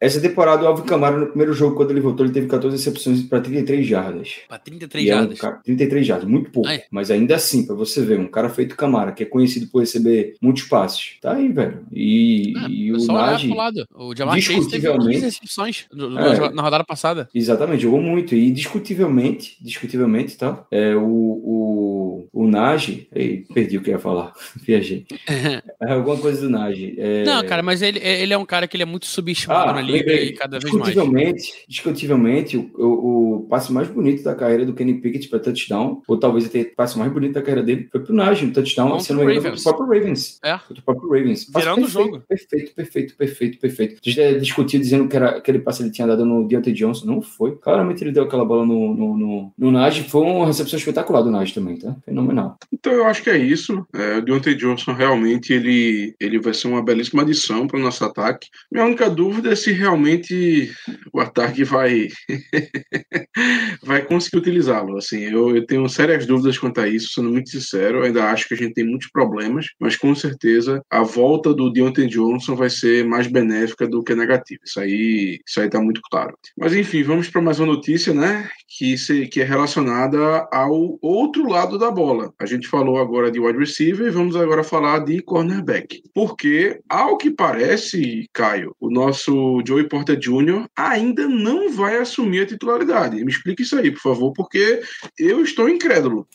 Essa temporada, o Alvin Kamara, no primeiro jogo, quando ele voltou, ele teve 14 recepções para 33 jardas. Pra 33 E é um jardas. cara- 33 jardas, muito pouco. Ah, é. Mas ainda assim, pra você ver, um cara feito Camara, que é conhecido por receber muitos passes, tá aí, velho. E, É, e o Nagy. O Jamar teve discutivelmente- 15 recepções É. na rodada passada. exatamente, jogou muito. E discutivelmente, discutivelmente, tá? É, o, o, o Nagy, ei, perdi o que ia falar, <laughs> viajei. <laughs> É alguma coisa do Nagy. É, Não, cara, mas ele, ele é um cara que ele é muito subestimado Ah, na liga e cada vez mais. Discutivelmente, discutivelmente o, o, o passe mais bonito da carreira do Kenny Pickett para touchdown, ou talvez até o passe mais bonito da carreira dele, foi pro Nagy, um touchdown, Contra se não o me engano, Ravens. foi pro próprio Ravens. É. Foi pro próprio Ravens. Virando o perfeito, jogo. Perfeito, perfeito, perfeito, perfeito. A gente eh, discutiu dizendo que era, aquele passe ele tinha dado no Deontay Johnson. Não foi. Claramente ele deu aquela bola no, no, no, no Nagy. Foi uma recepção espetacular do Nagy também, tá? Fenomenal. Então eu acho que é isso. É, o Deontay Johnson realmente ele, ele vai ser uma belíssima adição para o nosso ataque. Minha única dúvida é se realmente o ataque vai <laughs> vai conseguir utilizá-lo. Assim, eu, eu tenho sérias dúvidas quanto a isso, sendo muito sincero. Ainda acho que a gente tem muitos problemas, mas com certeza a volta do Deontay Johnson vai ser mais benéfica do que negativa. Isso aí, isso aí tá muito claro. Mas enfim, vamos para mais uma notícia, né? Que, se, que é relacionada ao outro lado da bola. A gente falou agora de wide receiver e vamos agora falar de cornerback. Porque, ao que parece, Caio, o nosso Joey Porter Jr. ainda não vai assumir a titularidade. Me explique isso aí, por favor, porque eu estou incrédulo.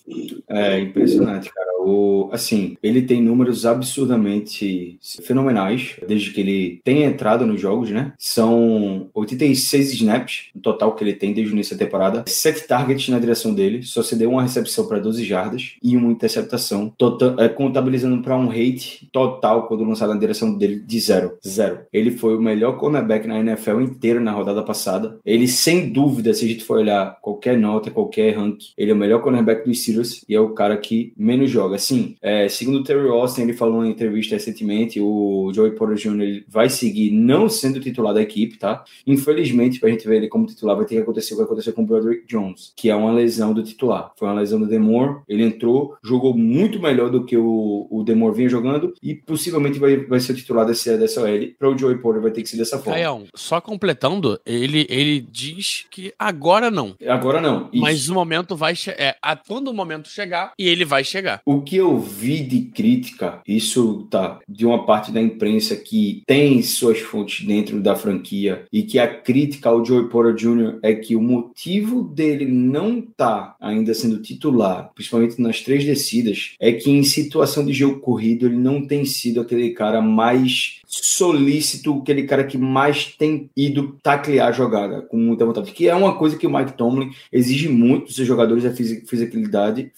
É impressionante, cara. O, assim, ele tem números absurdamente fenomenais desde que ele tem entrado nos jogos, né? São 86 snaps no total que ele tem desde o início da temporada, sete targets na direção dele, só cedeu uma recepção para 12 jardas e uma interceptação, total, é, contabilizando para um rate total quando lançado na direção dele de zero. Zero. Ele foi o melhor cornerback na NFL inteira na rodada passada. Ele, sem dúvida, se a gente for olhar qualquer nota, qualquer ranking, ele é o melhor cornerback dos Steelers e é o cara que menos joga. Assim, é, segundo o Terry Austin, ele falou em entrevista recentemente, o Joey Porter Jr. vai seguir não sendo titular da equipe, tá? Infelizmente, pra gente ver ele como titular, vai ter que acontecer o que aconteceu com o Broderick Jones, que é uma lesão do titular. Foi uma lesão do Demore, ele entrou, jogou muito melhor do que o, o Demore vinha jogando e possivelmente vai, vai ser o titular dessa, dessa OL. Para o Joey Porter vai ter que ser dessa forma. Caião, só completando, ele, ele diz que agora não. Agora não. Isso. Mas o momento vai chegar. É, a- quando o momento chegar, e ele vai chegar. O que eu vi de crítica, isso tá de uma parte da imprensa que tem suas fontes dentro da franquia e que a crítica ao Joey Porter Jr. é que o motivo dele não tá ainda sendo titular, principalmente nas três descidas, é que em situação de jogo corrido ele não tem sido aquele cara mais solícito, aquele cara que mais tem ido taclear a jogada com muita vontade, que é uma coisa que o Mike Tomlin exige muito dos seus jogadores, a fisi- fisicalidade,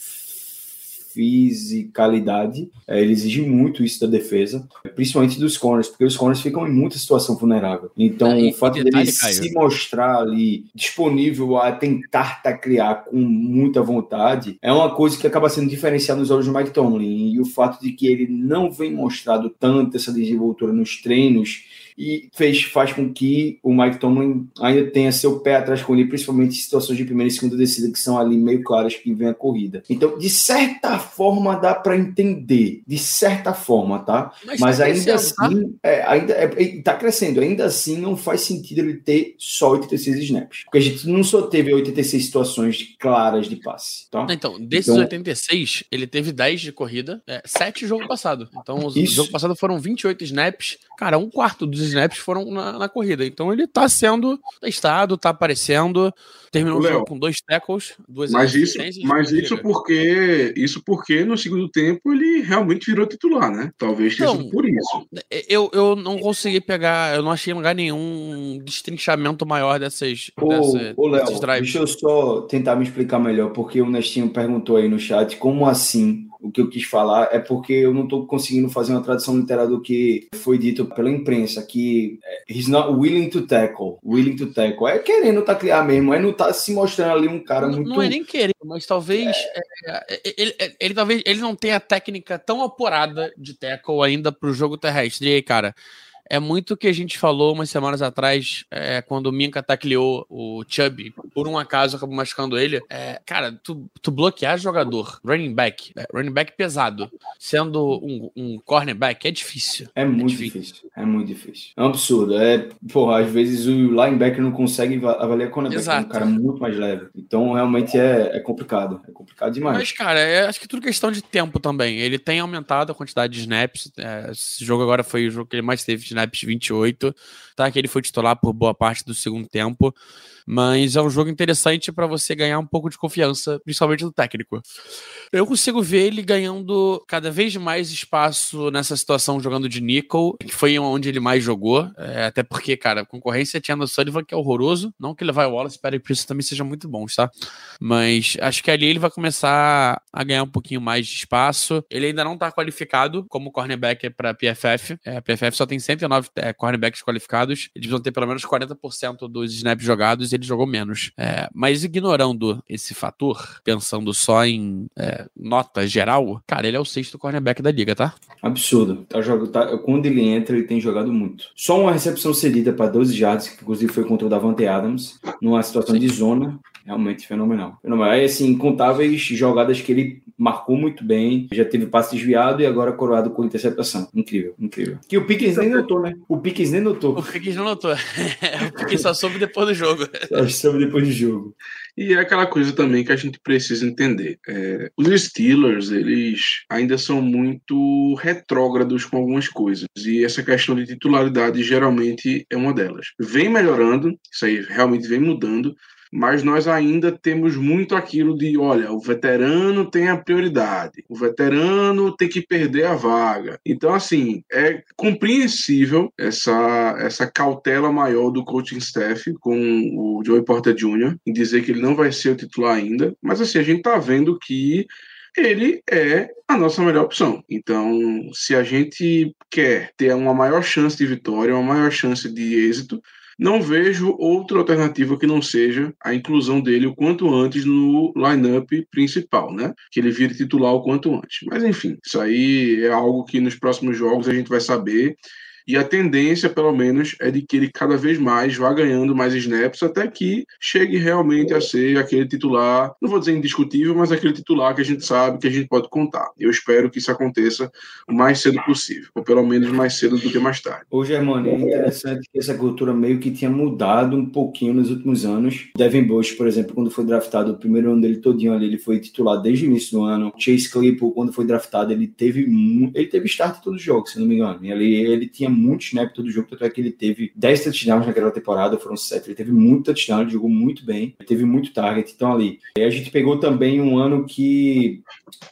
fisicalidade. É, ele exige muito isso da defesa, principalmente dos corners, porque os corners ficam em muita situação vulnerável. Então, o fato dele detalhe, se mostrar ali disponível a tentar taclear com muita vontade é uma coisa que acaba sendo diferenciada nos olhos do Mike Tomlin. E o fato de que ele não vem mostrado tanto essa desenvoltura nos treinos e fez, faz com que o Mike Tomlin ainda tenha seu pé atrás com ele, principalmente em situações de primeira e segunda descida que são ali meio claras que vem a corrida. Então, de certa forma, dá para entender, de certa forma, tá? Mas tá ainda tá? assim, é, ainda é, tá crescendo. Ainda assim, não faz sentido ele ter só 86 snaps. Porque a gente não só teve 86 situações claras de passe, tá? Então, desses Então- 86, ele teve 10 de corrida, é, 7 jogo passado. Então, o jogo passado foram 28 snaps. Cara, um quarto dos snaps foram na, na corrida. Então, ele tá sendo testado, tá aparecendo. Terminou o jogo com dois tackles, duas Mas isso, mas isso porque isso porque no segundo tempo ele realmente virou titular, né? Talvez tenha Então, sido por isso. Eu, eu não consegui pegar, eu não achei lugar nenhum destrinchamento maior dessas, Ô, dessa- ô Léo, deixa eu só tentar me explicar melhor, porque o Nestinho perguntou aí no chat como assim. O que eu quis falar é porque eu não estou conseguindo fazer uma tradução literal do que foi dito pela imprensa, que é, he's not willing to tackle. Willing to tackle. É querendo taclear mesmo, é no tá se mostrando ali um cara não, muito. Não é nem querer, mas talvez é. É, ele, ele, ele, talvez ele não tenha a técnica tão apurada de tackle ainda pro jogo terrestre. E aí, cara, é muito o que a gente falou umas semanas atrás, é, quando o Minka tacleou o Chubb, por um acaso acabou machucando ele. É, cara, tu, tu bloquear jogador, running back, é, running back pesado, sendo um, um cornerback, é difícil. É muito é difícil. difícil. É muito difícil. É um absurdo. É, porra, às vezes o linebacker não consegue avaliar cornerback, Exato. é um cara muito mais leve. Então, realmente é, é complicado. É complicado demais. Mas, cara, é, acho que tudo questão de tempo também. Ele tem aumentado a quantidade de snaps. É, esse jogo agora foi o jogo que ele mais teve de snaps 28, tá? Que ele foi titular por boa parte do segundo tempo. Mas é um jogo interessante para você ganhar um pouco de confiança, principalmente do técnico. Eu consigo ver ele ganhando cada vez mais espaço nessa situação jogando de nickel, que foi onde ele mais jogou. É, até porque, cara, a concorrência tinha no Sullivan, que é horroroso. Não que ele vai Wallace, espero que isso também seja muito bom, tá? Mas acho que ali ele vai começar a ganhar um pouquinho mais de espaço. Ele ainda não tá qualificado como cornerback para PFF. É, a PFF só tem 109 é, cornerbacks qualificados. Eles vão ter pelo menos 40% dos snaps jogados ele jogou menos. É, mas ignorando esse fator, pensando só em é, nota geral, cara, ele é o sexto cornerback da liga, tá? Absurdo. Tá, tá, quando ele entra, ele tem jogado muito. Só uma recepção cedida para 12 yards, que inclusive foi contra o Davante Adams, numa situação Sim. de zona. Realmente fenomenal. fenomenal. Aí, assim, incontáveis jogadas que ele marcou muito bem, já teve passe desviado e agora coroado com interceptação. Incrível, incrível. Que o Pickens nem notou, né? O Pickens nem notou. O Pickens não notou. <laughs> o Pickens só soube depois do jogo. Só soube depois do jogo. E é aquela coisa também que a gente precisa entender. É, os Steelers, eles ainda são muito retrógrados com algumas coisas. E essa questão de titularidade geralmente é uma delas. Vem melhorando, isso aí realmente vem mudando, mas nós ainda temos muito aquilo de, olha, o veterano tem a prioridade, o veterano tem que perder a vaga. Então, assim, é compreensível essa, essa cautela maior do coaching staff com o Joey Porter Jr. em dizer que ele não vai ser o titular ainda, mas assim, a gente está vendo que ele é a nossa melhor opção. Então, se a gente quer ter uma maior chance de vitória, uma maior chance de êxito, não vejo outra alternativa que não seja a inclusão dele o quanto antes no lineup principal, né? Que ele vire titular o quanto antes. Mas enfim, isso aí é algo que nos próximos jogos a gente vai saber e a tendência, pelo menos, é de que ele cada vez mais vá ganhando mais snaps até que chegue realmente a ser aquele titular, não vou dizer indiscutível, mas aquele titular que a gente sabe que a gente pode contar. Eu espero que isso aconteça o mais cedo possível, ou pelo menos mais cedo do que mais tarde. Ô, Germano, é interessante que essa cultura meio que tinha mudado um pouquinho nos últimos anos. Devin Bush, por exemplo, quando foi draftado, o primeiro ano dele todinho ali, ele foi titular desde o início do ano. Chase Claypool, quando foi draftado, ele teve ele teve start todos os jogos, se não me engano. Ali ele tinha muito snap todo jogo, tanto é que ele teve 10 touchdowns naquela temporada, foram 7, ele teve muito touchdown, ele jogou muito bem, ele teve muito target, então ali. E a gente pegou também um ano que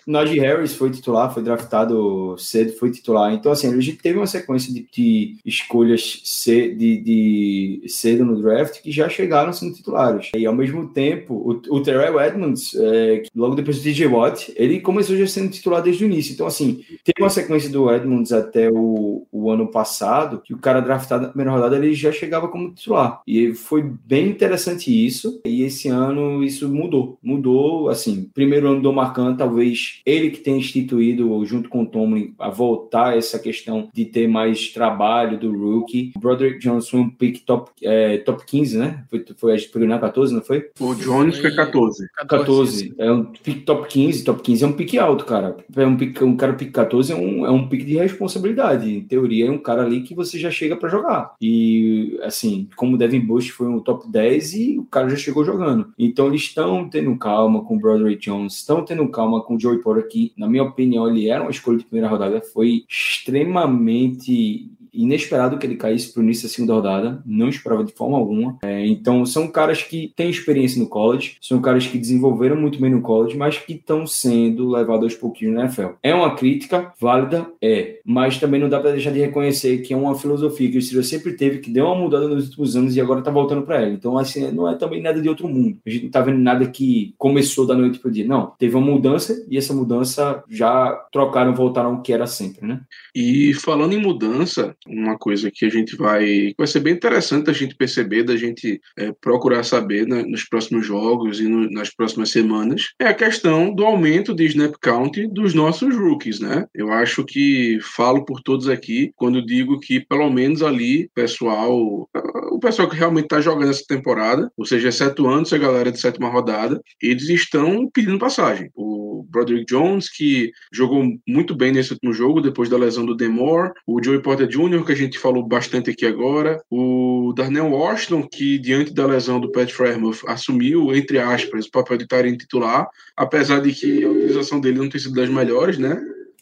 Najee Harris foi titular, foi draftado cedo, foi titular, então assim, a gente teve uma sequência de, de escolhas de, de, cedo no draft que já chegaram sendo titulares. E ao mesmo tempo, o, o Terrell Edmonds, é, logo depois do DJ Watt, ele começou já sendo titular desde o início, então assim, teve uma sequência do Edmonds até o, o ano passado, passado, que o cara draftado na primeira rodada ele já chegava como titular. E foi bem interessante isso. E esse ano isso mudou. Mudou, assim, primeiro ano do Marcan, talvez ele que tenha instituído, junto com o Tomlin, a voltar essa questão de ter mais trabalho do rookie. O Broderick Jones foi um pick top, é, top 15, né? Foi, foi, a gente pegou na 14, não foi? O Jones foi 14. 14. É um pick top 15. Top 15 é um pick alto, cara. É um, pick, um cara pick 14 é um, é um pick de responsabilidade. Em teoria, é um cara ali que você já chega para jogar. E, assim, como o Devin Bush foi um top 10 e o cara já chegou jogando. Então, eles estão tendo calma com o Broderick Jones, estão tendo calma com o Joey Porter, que, na minha opinião, ele era uma escolha de primeira rodada, foi extremamente inesperado que ele caísse para o início da segunda rodada, não esperava de forma alguma. É, então, são caras que têm experiência no college, são caras que desenvolveram muito bem no college, mas que estão sendo levados aos pouquinhos na NFL. É uma crítica válida? É, mas também não dá para deixar de reconhecer que é uma filosofia que o Steelers sempre teve, que deu uma mudada nos últimos anos e agora está voltando para ela. Então, assim, não é também nada de outro mundo. A gente não está vendo nada que começou da noite para o dia. Não, teve uma mudança e essa mudança já trocaram, voltaram ao que era sempre, né? E falando em mudança, uma coisa que a gente vai. Vai ser bem interessante a gente perceber, da gente é, procurar saber né, nos próximos jogos e no, nas próximas semanas, é a questão do aumento de snap count dos nossos rookies, né? Eu acho que falo por todos aqui quando digo que pelo menos ali, pessoal, o pessoal que realmente está jogando essa temporada, ou seja, excetuando-se a galera de sétima rodada, eles estão pedindo passagem. O Broderick Jones, que jogou muito bem nesse último jogo, depois da lesão do Demore, o Joey Porter Jr., que a gente falou bastante aqui agora, o Darnell Washington, que diante da lesão do Pat Frymouth assumiu, entre aspas, o papel de estar titular, apesar de que a utilização dele não tem sido das melhores, né?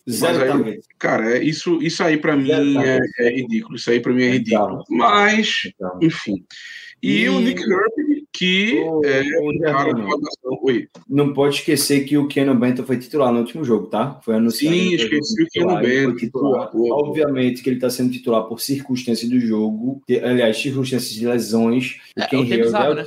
Aí, cara, é, isso, isso aí para mim é, é, ridículo. Isso aí para mim é ridículo. Mas, enfim. E, e, o Nick Herbig, que o, é o cara Oi. Não pode esquecer que o Keanu Benton foi titular no último jogo, tá? Foi anunciado. Sim, esqueci o Keanu Benton. Obviamente que ele está sendo titular por circunstâncias do jogo, aliás, circunstâncias de lesões. É, o Ken é bizarro, né?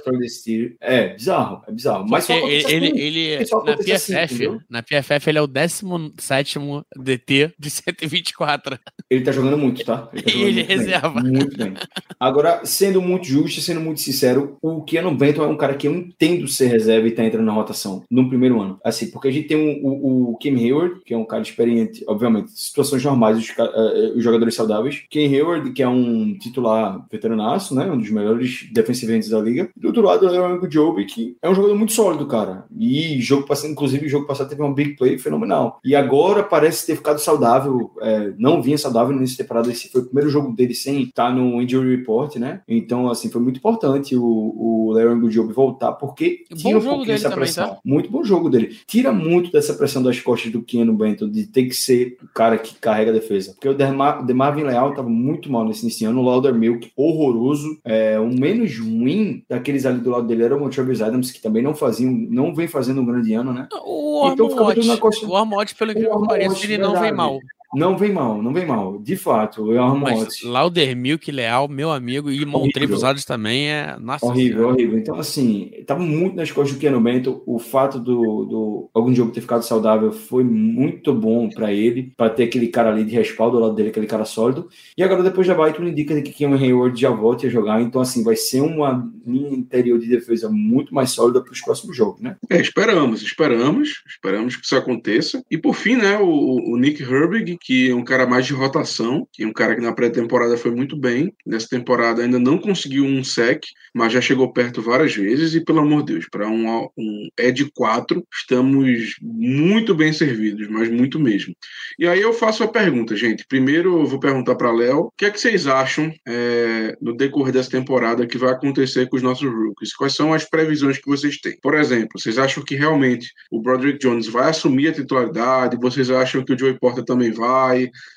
é bizarro, é bizarro. Mas só ele, ele, ele na PFF, assim, na PFF ele é o 17 DT de 124. Ele tá jogando muito, tá? Ele, tá <laughs> jogando ele muito reserva. Bem, muito bem. Agora, sendo muito justo, sendo muito sincero, o Keanu Benton é um cara que eu entendo ser reserva e tá entrando na rotação no primeiro ano. Assim, porque a gente tem um, o, o Kim Hayward, que é um cara experiente, obviamente, situações normais, os, uh, os jogadores saudáveis. Kim Hayward, que é um titular veteranaço, né? Um dos melhores defensivos da liga. Do outro lado, é o amigo Job, que é um jogador muito sólido, cara. E jogo passado, inclusive, jogo passado teve uma big play fenomenal. E agora parece ter ficado saudável, é, não vinha saudável nessa temporada. Esse foi o primeiro jogo dele sem estar no injury report, né? Então, assim, foi muito importante o, o Larry Job voltar, porque tira um pouquinho dessa pressão. Também, tá? Muito bom jogo dele. Tira muito dessa pressão das costas do Keanu Benton de ter que ser o cara que carrega a defesa. Porque o Demar, Demarvin Leal estava muito mal nesse início ano. O Lauder Milk, horroroso. É, o menos ruim daqueles ali do lado dele era o Montrevis Adams, que também não faziam, não vem fazendo um grande ano, né? O então, Armod, o Armod, pelo que eu pareço, ele não vem mal. Não vem mal, não vem mal. De fato, é uma Mas Laudermilk, Leal, meu amigo, e Montrevisados também é. Nossa horrível, senhora. horrível. Então, assim, tava muito nas costas do Keanu Bento. O fato do, do algum jogo ter ficado saudável foi muito bom para ele, para ter aquele cara ali de respaldo ao lado dele, aquele cara sólido. E agora, depois da bye, tudo indica que Keanu Hayward já volte a jogar. Então, assim, vai ser uma linha interior de defesa muito mais sólida para os próximos jogos, né? É, esperamos, esperamos, esperamos que isso aconteça. E por fim, né, o, o Nick Herbig que é um cara mais de rotação, que é um cara que na pré-temporada foi muito bem. Nessa temporada ainda não conseguiu um sec, mas já chegou perto várias vezes. E pelo amor de Deus, para um, um Ed 4, estamos muito bem servidos, mas muito mesmo. E aí eu faço a pergunta, gente. Primeiro eu vou perguntar para Léo: o que é que vocês acham é, no decorrer dessa temporada que vai acontecer com os nossos rookies? Quais são as previsões que vocês têm? Por exemplo, vocês acham que realmente o Broderick Jones vai assumir a titularidade? Vocês acham que o Joey Porter também vai?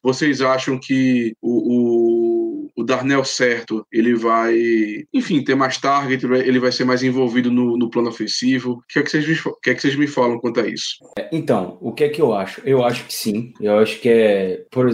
Vocês acham que o, o, o Darnell certo ele vai, enfim, ter mais target, ele vai ser mais envolvido no, no plano ofensivo? O que é que, vocês me, o que é que vocês me falam quanto a isso? É, então, o que é que eu acho? Eu acho que sim. Eu acho que é. Por,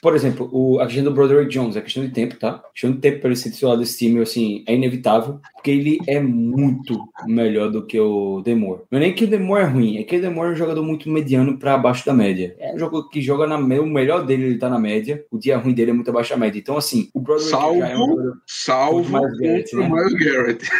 por exemplo, o, a questão do Broderick Jones é questão de tempo, tá? A questão de tempo para ele ser titular desse time, assim, é inevitável, porque ele é muito melhor do que o Demore. Não é nem que o Demore é ruim, é que o Demore é um jogador muito mediano para abaixo da média. É um jogador que joga na, o melhor dele ele tá na média, o dia ruim dele é muito abaixo da média. Então, assim, o Broderick salvo, é um salvo o Garrett, né? Miles Garrett.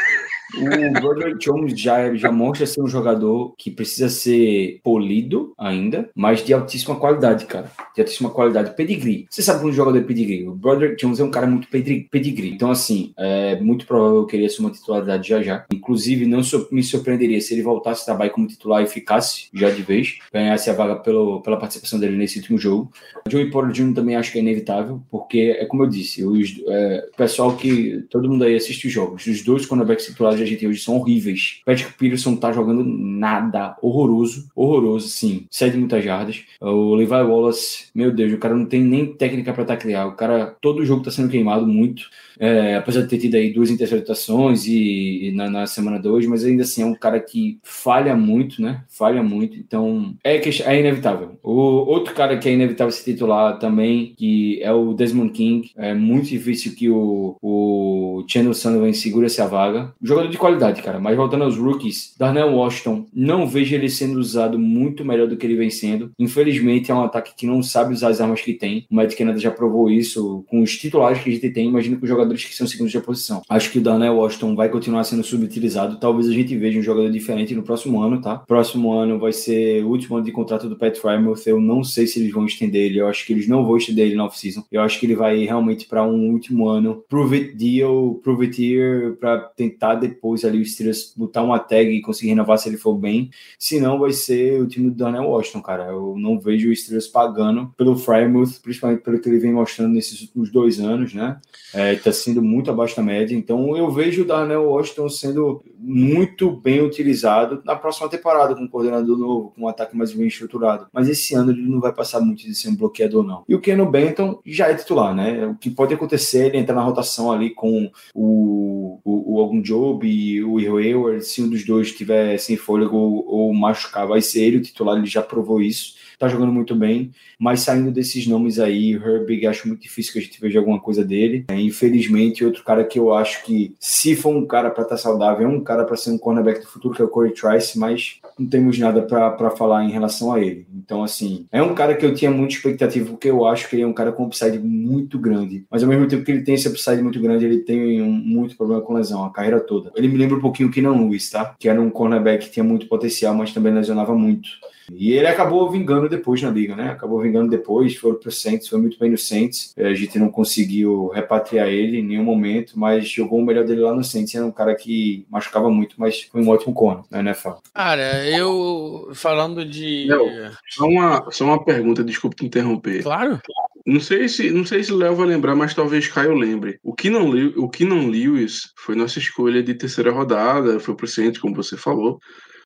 O Broderick Jones já, já mostra ser um jogador que precisa ser polido ainda, mas de altíssima qualidade, cara. De altíssima qualidade. Pedigree. Você sabe um jogador é pedigree? O Broderick Jones é um cara muito pedigree. Então, assim, é muito provável que ele assuma titularidade já já. Inclusive, não me surpreenderia se ele voltasse a trabalhar como titular e ficasse já de vez, ganhasse a vaga pelo, pela participação dele nesse último jogo. Joey Porter Jr. também acho que é inevitável, porque é como eu disse, é, o pessoal que todo mundo aí assiste os jogos, os dois cornerbacks titulares gente hoje são horríveis. Patrick Peterson tá jogando nada. Horroroso. Horroroso, sim. Sete muitas jardas. O Levi Wallace, meu Deus, o cara não tem nem técnica para taclear. O cara, todo jogo tá sendo queimado muito. É, apesar de ter tido aí duas interceptações e, e na, na, semana hoje, mas ainda assim é um cara que falha muito, né? Falha muito, então é, é inevitável. O outro cara que é inevitável se titular também, que é o Desmond King, é muito difícil que o, o Chandler Sullivan segure essa vaga. O jogador jogador de qualidade, cara. Mas voltando aos rookies, Darnell Washington, não vejo ele sendo usado muito melhor do que ele vem sendo. Infelizmente, é um ataque que não sabe usar as armas que tem. O Matt Canada já provou isso com os titulares que a gente tem. Imagina com os jogadores que são segundos de posição. Acho que o Darnell Washington vai continuar sendo subutilizado. Talvez a gente veja um jogador diferente no próximo ano, tá? Próximo ano vai ser o último ano de contrato do Pat Frymouth. Eu não sei se eles vão estender ele. Eu acho que eles não vão estender ele na off-season. Eu acho que ele vai realmente para um último ano. Prove it deal, prove it here, para tentar depois ali o Steelers botar uma tag e conseguir renovar se ele for bem. Se não, vai ser o time do Daniel Washington, cara. Eu não vejo o Steelers pagando pelo Frymouth, principalmente pelo que ele vem mostrando nesses últimos dois anos, né? É, tá sendo muito abaixo da média. Então eu vejo o Darnell Washington sendo muito bem utilizado na próxima temporada, com um coordenador novo, com um ataque mais bem estruturado. Mas esse ano ele não vai passar muito de ser um bloqueador, não. E o Keno Benton já é titular, né? O que pode acontecer é ele entrar na rotação ali com o, o, o Algum Job e o Hayward, se um dos dois estiver sem fôlego ou, ou machucar, vai ser ele o titular, ele já provou isso tá jogando muito bem, mas saindo desses nomes aí, Herbig, acho muito difícil que a gente veja alguma coisa dele. É, infelizmente, outro cara que eu acho que, se for um cara para estar tá saudável, é um cara para ser um cornerback do futuro, que é o Corey Trice, mas não temos nada para falar em relação a ele. Então, assim, é um cara que eu tinha muita expectativa, porque eu acho que ele é um cara com upside muito grande, mas ao mesmo tempo que ele tem esse upside muito grande, ele tem um, muito problema com lesão, a carreira toda. Ele me lembra um pouquinho o Keenan Lewis, tá? Que era um cornerback que tinha muito potencial, mas também lesionava muito. E ele acabou vingando depois na liga, né? Acabou vingando depois, foi pro Saints, foi muito bem no Saints. É, a gente não conseguiu repatriar ele em nenhum momento, mas jogou o melhor dele lá no Saints. Era um cara que machucava muito, mas foi um ótimo corno na NFL. Cara, eu falando de. Não, só uma, só uma pergunta, desculpa te interromper. Claro. Não sei se não sei se o Léo vai lembrar, mas talvez Caio lembre. O que não o que não Lewis foi nossa escolha de terceira rodada, foi pro Saints, como você falou.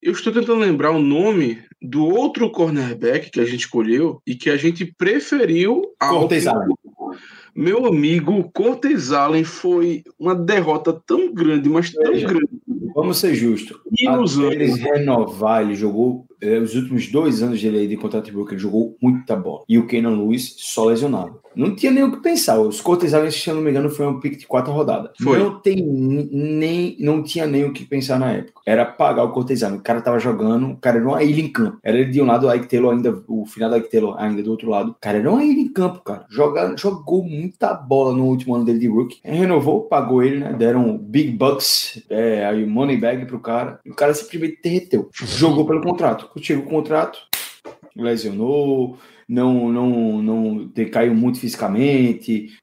Eu estou tentando lembrar o nome do outro cornerback que a gente escolheu e que a gente preferiu ao Cortez Allen. Meu amigo Cortez Allen foi uma derrota tão grande, mas tão Veja, grande. Vamos ser justos. Até eles renovar, ele jogou os últimos dois anos dele aí de contrato de broker, ele jogou muita bola. E o Kenan Lewis só lesionado. Não tinha nem o que pensar. Os Cortez Allen, se eu não me engano, foi um pick de quatro rodadas. Foi. Não, tem nem, não tinha nem o que pensar na época. Era pagar o Cortez Allen. O cara tava jogando, o cara era uma ilha em campo. Era ele de um lado, o Ike Taylor ainda, o final do Ike Taylor ainda do outro lado. O cara era uma ilha em campo, cara. Joga, jogou muita bola no último ano dele de rookie. Renovou, pagou ele, né? Deram big bucks, é, aí money bag pro cara. E o cara simplesmente derreteu. Jogou pelo contrato. Chegou o contrato, lesionou, não, não, não caiu muito fisicamente,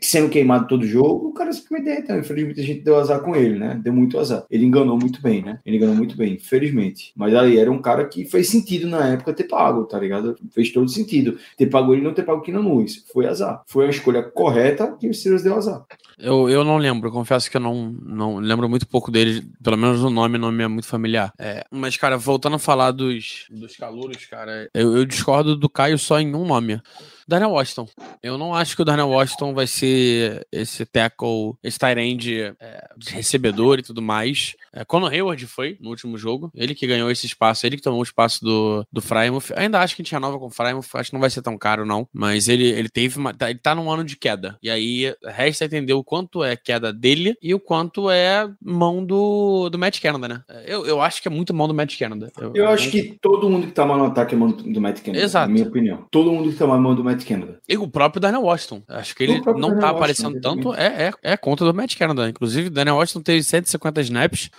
sendo queimado todo jogo, o cara simplesmente derreteu. Infelizmente a gente deu azar com ele, né? Deu muito azar. Ele enganou muito bem, né? Ele enganou muito bem, infelizmente. Mas aí era um cara que fez sentido na época ter pago, tá ligado? Fez todo sentido. Ter pago ele não ter pago aqui na Luz. Foi azar. Foi a escolha correta que o Steelers deu azar. Eu, eu não lembro, confesso que eu não, não lembro muito pouco dele, pelo menos o nome não me é muito familiar. É, mas, cara, voltando a falar dos, dos calouros, cara, eu, eu discordo do Caio só em um nome. Darnell Washington. Eu não acho que o Darnell Washington vai ser esse tackle, esse tight end é, recebedor e tudo mais. É, Conor Hayward foi no último jogo. Ele que ganhou esse espaço, ele que tomou o espaço do, do Frymouth. Ainda acho que a gente renova com o Frymouth, acho que não vai ser tão caro, não. Mas ele, ele teve uma, tá, ele tá num ano de queda. E aí resta entender o quanto é queda dele e o quanto é mão do, do Matt Canada, né? Eu, eu acho que é muito mão do Matt Canada. Eu, eu acho que todo mundo que tá mal no ataque é mão do Matt Canada. Exato. Na minha opinião. Todo mundo que tá mal é mão do Matt Canada. E o próprio Daniel Washington. Acho que ele não Daniel tá Washington, aparecendo tanto. É, é, é conta do Matt Canada. Inclusive, Daniel Washington teve 150 snaps.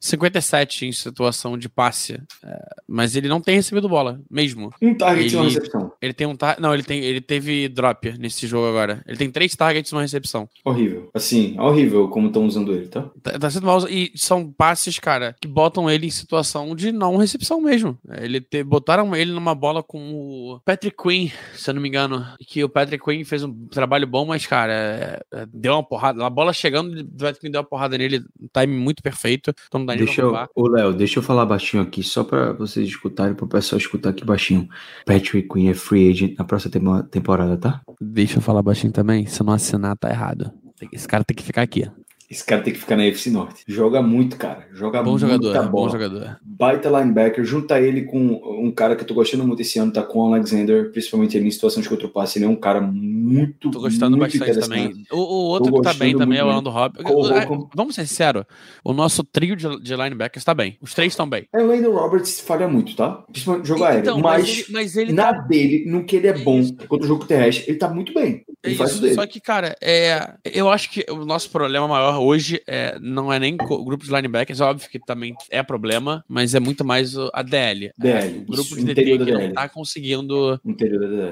57 em situação de passe, é, mas ele não tem recebido bola, mesmo. Um target e uma Ele- recepção. Ele tem um tar... não, ele tem, ele teve drop nesse jogo agora. Ele tem três targets e uma recepção. Horrível. Assim, horrível como estão usando ele, tá? Tá, tá sendo mal e são passes, cara, que botam ele em situação de não recepção mesmo. É, Ele te- botaram ele numa bola com o Patrick Quinn, se eu não me engano, que o Patrick Quinn fez um trabalho bom, mas cara, é, é, deu uma porrada, a bola chegando, o Patrick Quinn deu uma porrada nele, um time muito perfeito. Então dá nem Deixa pra eu, Léo, deixa eu falar baixinho aqui, só pra vocês escutarem, pro pessoal escutar aqui baixinho. Patrick Queen é free agent na próxima temporada, tá? Deixa eu falar baixinho também. Se não assinar, tá errado. Esse cara tem que ficar aqui. Esse cara tem que ficar na FC Norte. Joga muito, cara. Joga Bom muita jogador, bola. bom jogador. Baita linebacker. Junta ele com um cara que eu tô gostando muito esse ano, tá com o Alexander, principalmente ele em situação de contra o passe. Ele é um cara muito, Tô gostando muito bastante também. O, o outro que tá bem também é o Orlando. Cole É. Vamos ser sinceros, o nosso trio de, de linebackers tá bem. Os três estão bem. É, o Landon Roberts falha muito, tá? Principalmente no jogo aéreo. Então, mas mas ele, mas ele na tá dele, no que ele é É bom contra o jogo terrestre, ele tá muito bem. É isso, só que, cara, é, eu acho que o nosso problema maior hoje é, não é nem grupo de linebackers, óbvio que também é problema, mas é muito mais a DL. DL, É, o grupo isso, de DT interior que não DL. tá conseguindo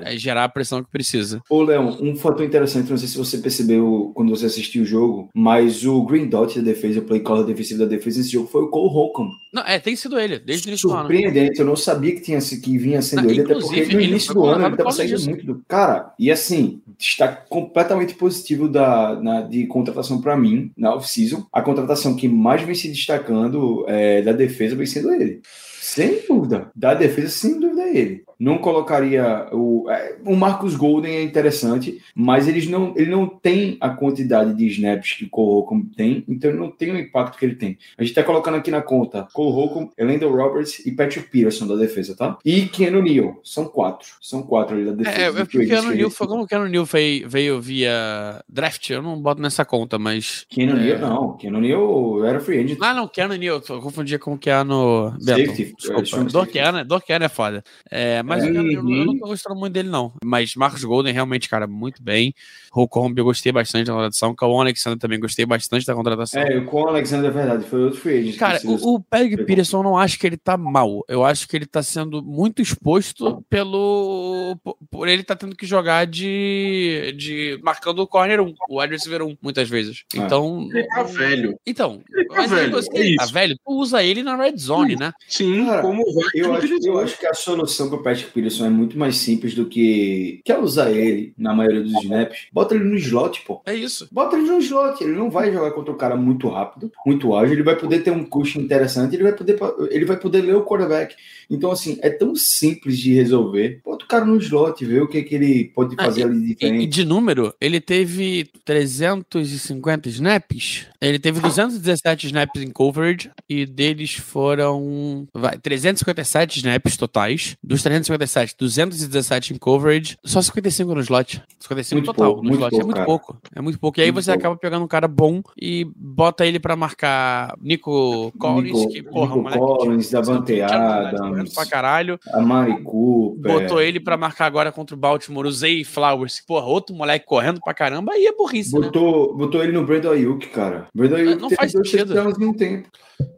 é, gerar a pressão que precisa. Ô, Leão, um fator interessante, não sei se você percebeu quando você assistiu o jogo, mas o Green Dot da defesa, o play caller defensivo da defesa nesse jogo foi o Cole Holcomb. Não, é, tem sido ele, desde o início do ano. Surpreendente, eu não sabia que, tinha, que vinha sendo Não, ele, até porque no início do ano ele tava saindo disso. muito do. Cara, e assim, está completamente positivo da, na- de contratação pra mim na off-season. A contratação que mais vem se destacando é, da defesa vem sendo ele. Sem dúvida. Da defesa, sem dúvida é ele. Não colocaria o. é, o Marcus Golden é interessante, mas eles não, ele não tem a quantidade de snaps que o Cole Holcomb tem, então ele não tem o impacto que ele tem. A gente tá colocando aqui na conta Cole Holcomb, Elendon Roberts e Patrick Peterson da defesa, tá? E Keanu Neal. São quatro. São quatro ali da defesa. É, é do porque Keanu Neal foi como o Keanu Neal veio, veio via draft, eu não boto nessa conta, mas. Keanu É. Neal, não. Keanu Neal era free agent. Ah, não, Keanu Neal, eu confundia com o Keanu. Safety, é, Desculpa. Keanu, Keanu é foda. É, mas É. o Neal, eu não Uhum. tô gostando muito dele, não. Mas Marcos Golden, realmente, cara, muito bem. Holcomb, eu gostei bastante da contratação. Kawan Alexander também gostei bastante da contratação. É, o Con Alexander é verdade, foi outro free Cara, o, o Pegou. Peterson eu não acho que ele tá mal. Eu acho que ele tá sendo muito exposto pelo. por- ele tá tendo que jogar de. de marcando o corner 1, o wide receiver 1, muitas vezes. Ah. Então. Ele tá velho. Então, Ele tá mas aí velho, você é tá velho, tu usa ele na red zone, né? Sim, Cara, como Eu acho, utilizar. eu acho que a solução para o Patrick Peterson é muito mais simples do que. Quer usar ele na maioria dos snaps? Bota ele no slot, pô. É isso. Bota ele no slot. Ele não vai jogar contra um cara muito rápido, muito ágil. Ele vai poder ter um custo interessante. Ele vai poder, ele vai poder ler o quarterback. Então, assim, é tão simples de resolver. Bota o cara no slot, vê o que, que ele pode Ah, fazer ali de E, e de número, ele teve 350 snaps. Ele teve 217 snaps em coverage e deles foram vai, 357 snaps totais. Dos 357, 217 em coverage, só 55 no slot. 55 Muito total. pouco, no slot é pouco, muito cara. pouco. É muito pouco. E aí Muito você pouco. acaba pegando um cara bom e bota ele pra marcar Nico Collins, Nico- que porra, Nico moleque Collins, Davante Adams. pra caralho. A Mari Cooper. Botou ele pra marcar agora contra o Baltimore, o Zay Flowers. Porra, outro moleque correndo pra caramba, aí é burrice, né? Botou, botou ele no Brandon Ayuk, cara. Brandon Ayuk não faz sentido. touchdowns em tempo.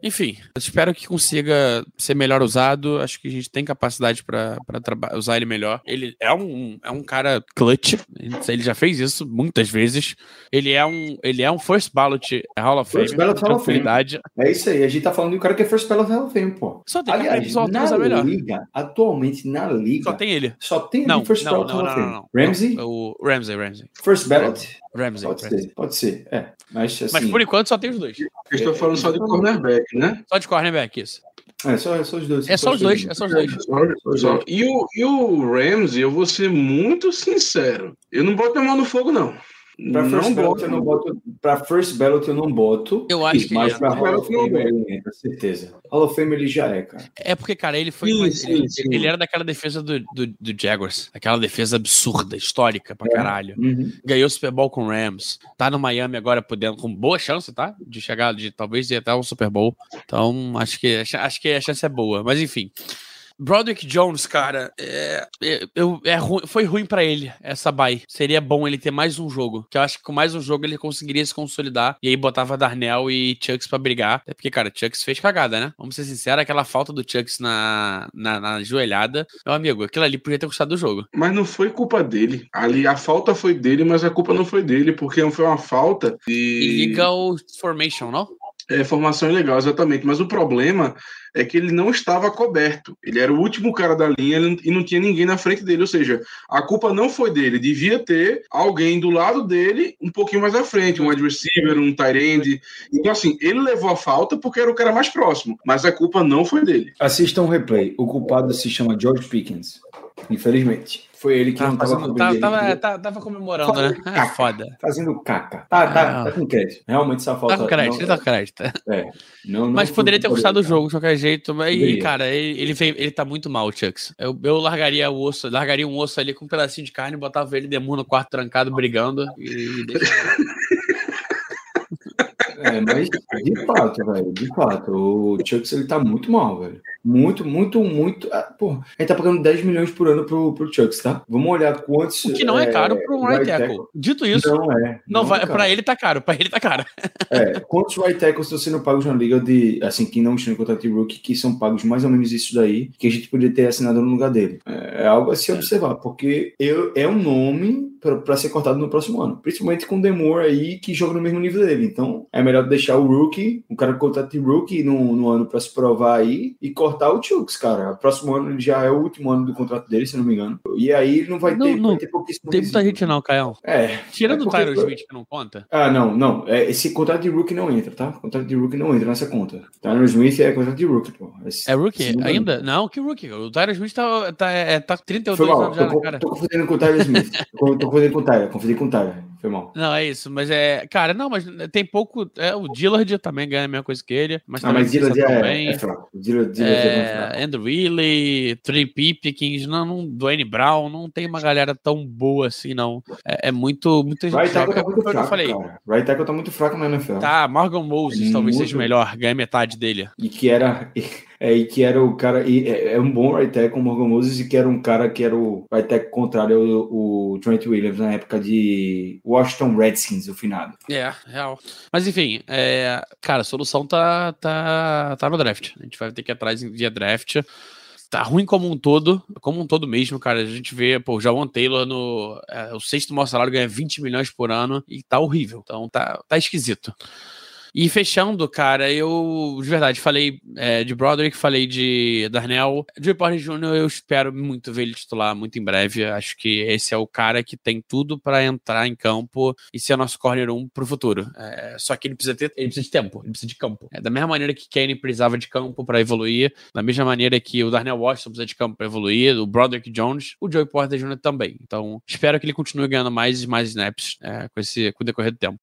Enfim, espero que consiga ser melhor usado. Acho que a gente tem capacidade pra pra traba- usar ele melhor. Ele é um, é um cara clutch. Ele já fez isso muitas vezes. Ele é um, ele é um first ballot Hall of Fame. First ballot Hall of Fame. É isso aí. A gente tá falando de um cara que é first ballot Hall of Fame, pô. Só tem que Aliás, aprender a na usar melhor. liga, atualmente na liga, Só tem ele. só tem Não, ali first não, ballot não, Hall não, of não, Fame. não. Ramsey, O Ramsey, Ramsey. first ballot. Ramsey. Pode Ramsey. ser, pode ser. É. Mas assim. Mas por enquanto só tem os dois. Eu estou falando só de cornerback, né? Só de cornerback, isso. É só, é só os dois. É só os dois, é só os dois. Só- E, o, e o Ramsey, eu vou ser muito sincero. Eu não boto minha mão no fogo, não. Pra first não ballot boto. eu não boto. Pra first ballot eu não boto. Eu acho que Mas é. pra Hall of Fame ele entra, certeza. Hall of Fame ele já é, cara. É porque, cara, ele foi. Sim, sim, ele, sim. ele era daquela defesa do, do, do Jaguars. Aquela defesa absurda, histórica pra É. caralho. Uhum. Ganhou o Super Bowl com o Rams. Tá no Miami agora podendo, com boa chance, tá? De chegar, de talvez ir até o Super Bowl. Então, acho que, acho que a chance é boa. Mas enfim. Broderick Jones, cara, é, é, eu, é ru- foi ruim pra ele essa bye. Seria bom ele ter mais um jogo. Que eu acho que com mais um jogo ele conseguiria se consolidar. E aí botava Darnell e Chucks pra brigar. Até porque, cara, Chucks fez cagada, né? Vamos ser sinceros, aquela falta do Chucks na, na, na joelhada. Meu amigo, aquilo ali podia ter custado o jogo. Mas não foi culpa dele. Ali a falta foi dele, mas a culpa não foi dele, porque foi uma falta de Illegal formation, não? É, formação ilegal, exatamente. Mas o problema é que ele não estava coberto. Ele era o último cara da linha e não tinha ninguém na frente dele. Ou seja, a culpa não foi dele. Devia ter alguém do lado dele um pouquinho mais à frente, um wide receiver, um tight end. Então, assim, ele levou a falta porque era o cara mais próximo, mas a culpa não foi dele. Assistam o replay. O culpado se chama George Pickens. Infelizmente. Foi ele que não tava fazendo- tava, tava, que- tava- tava comemorando, né? Fazendo É caca. foda. Fazendo caca. Tá, tá, Ah. tá com crédito. Realmente essa falta. Tá com crédito, não- tá com crédito. é, não, não Mas poderia ter por custado o ele, cara. jogo de qualquer jeito. Mas, e, cara, ele, ele, veio- ele tá muito mal, Chucks. Eu, eu largaria o osso, largaria um osso ali com um pedacinho de carne, botava ele demônio no quarto trancado, brigando. E deixa. <laughs> É, mas de fato, velho, de fato, o Chucks ele tá muito mal, velho. Muito, muito, muito. Ah, porra, a gente tá pagando 10 milhões por ano pro, pro Chucks, tá? Vamos olhar quantos. O que não é caro para um right tackle. Dito isso, não, Não é. vai, é caro. pra ele tá caro, pra ele tá caro. É, quantos right tackles estão sendo pagos na liga de, assim, que não estão em contrato de rookie, que são pagos mais ou menos isso daí, que a gente poderia ter assinado no lugar dele? É, é algo a se observar, porque eu, é um nome para ser cortado no próximo ano, principalmente com o Demore aí, que joga no mesmo nível dele. Então, é melhor deixar o rookie, o cara com contrato de rookie no, no ano para se provar aí, e cortar o Chooks, cara. O próximo ano ele já é o último ano do contrato dele, se não me engano. E aí ele não vai Não, ter, não. vai ter pouquíssimo Tem muita gente não, Caio. É, Tirando É o Tyro Smith, que não conta. ah, não, não. É, esse contrato de rookie não entra, tá? Contrato de rookie não entra nessa conta. Tyler Smith é contrato de rookie, pô. Esse- É rookie segundo ainda? ano. Não, que rookie? O Tyro Smith tá, tá, é, tá com 32 Foi mal, anos já tô, na cara. tô confundindo com o Tyler Smith. <laughs> tô, tô confundindo com o confundi com o Tyler. Foi mal. Não, é isso, mas é. Cara, não, mas tem pouco. É, o Dillard também ganha a mesma coisa que ele. Mas Ah, mas Dillard tão é, é fraco. Dillard, Dillard é, É, fraco. Andrew Wiley, Trey Pipkins, não, não, Dwayne Brown, não tem uma galera tão boa assim, não. É, é muito, muita gente. Right tackle tá muito foi o que eu fraco, falei. cara. Right tackle tá muito fraco na NFL. Tá, Morgan Moses talvez Muito. seja melhor, ganha metade dele. E que era... É, e que era o cara... E é, é um bom right tackle, o Morgan Moses, e que era um cara que era o right tackle contrário ao o Trent Williams na época de Washington Redskins, o finado. É, real. Mas enfim, é, cara, a solução tá, tá, tá no draft. A gente vai ter que ir atrás via draft. Tá ruim como um todo, como um todo mesmo, cara. A gente vê, pô, o Jawan Taylor no. é, o sexto maior salário ganha 20 milhões por ano e tá horrível. Então tá, tá esquisito. E fechando, cara, eu de verdade falei é, de Broderick, falei de Darnell. De Porter Jr., eu espero muito ver ele titular muito em breve. Acho que esse é o cara que tem tudo pra entrar em campo e ser nosso corner 1 pro futuro. É, só que ele precisa ter, ele precisa de tempo, ele precisa de campo. É, da mesma maneira que Kenny precisava de campo pra evoluir, da mesma maneira que o Darnell Washington precisa de campo pra evoluir, o Broderick Jones, o Joey Porter Jr. também. Então, espero que ele continue ganhando mais e mais snaps é, com esse com o decorrer do tempo.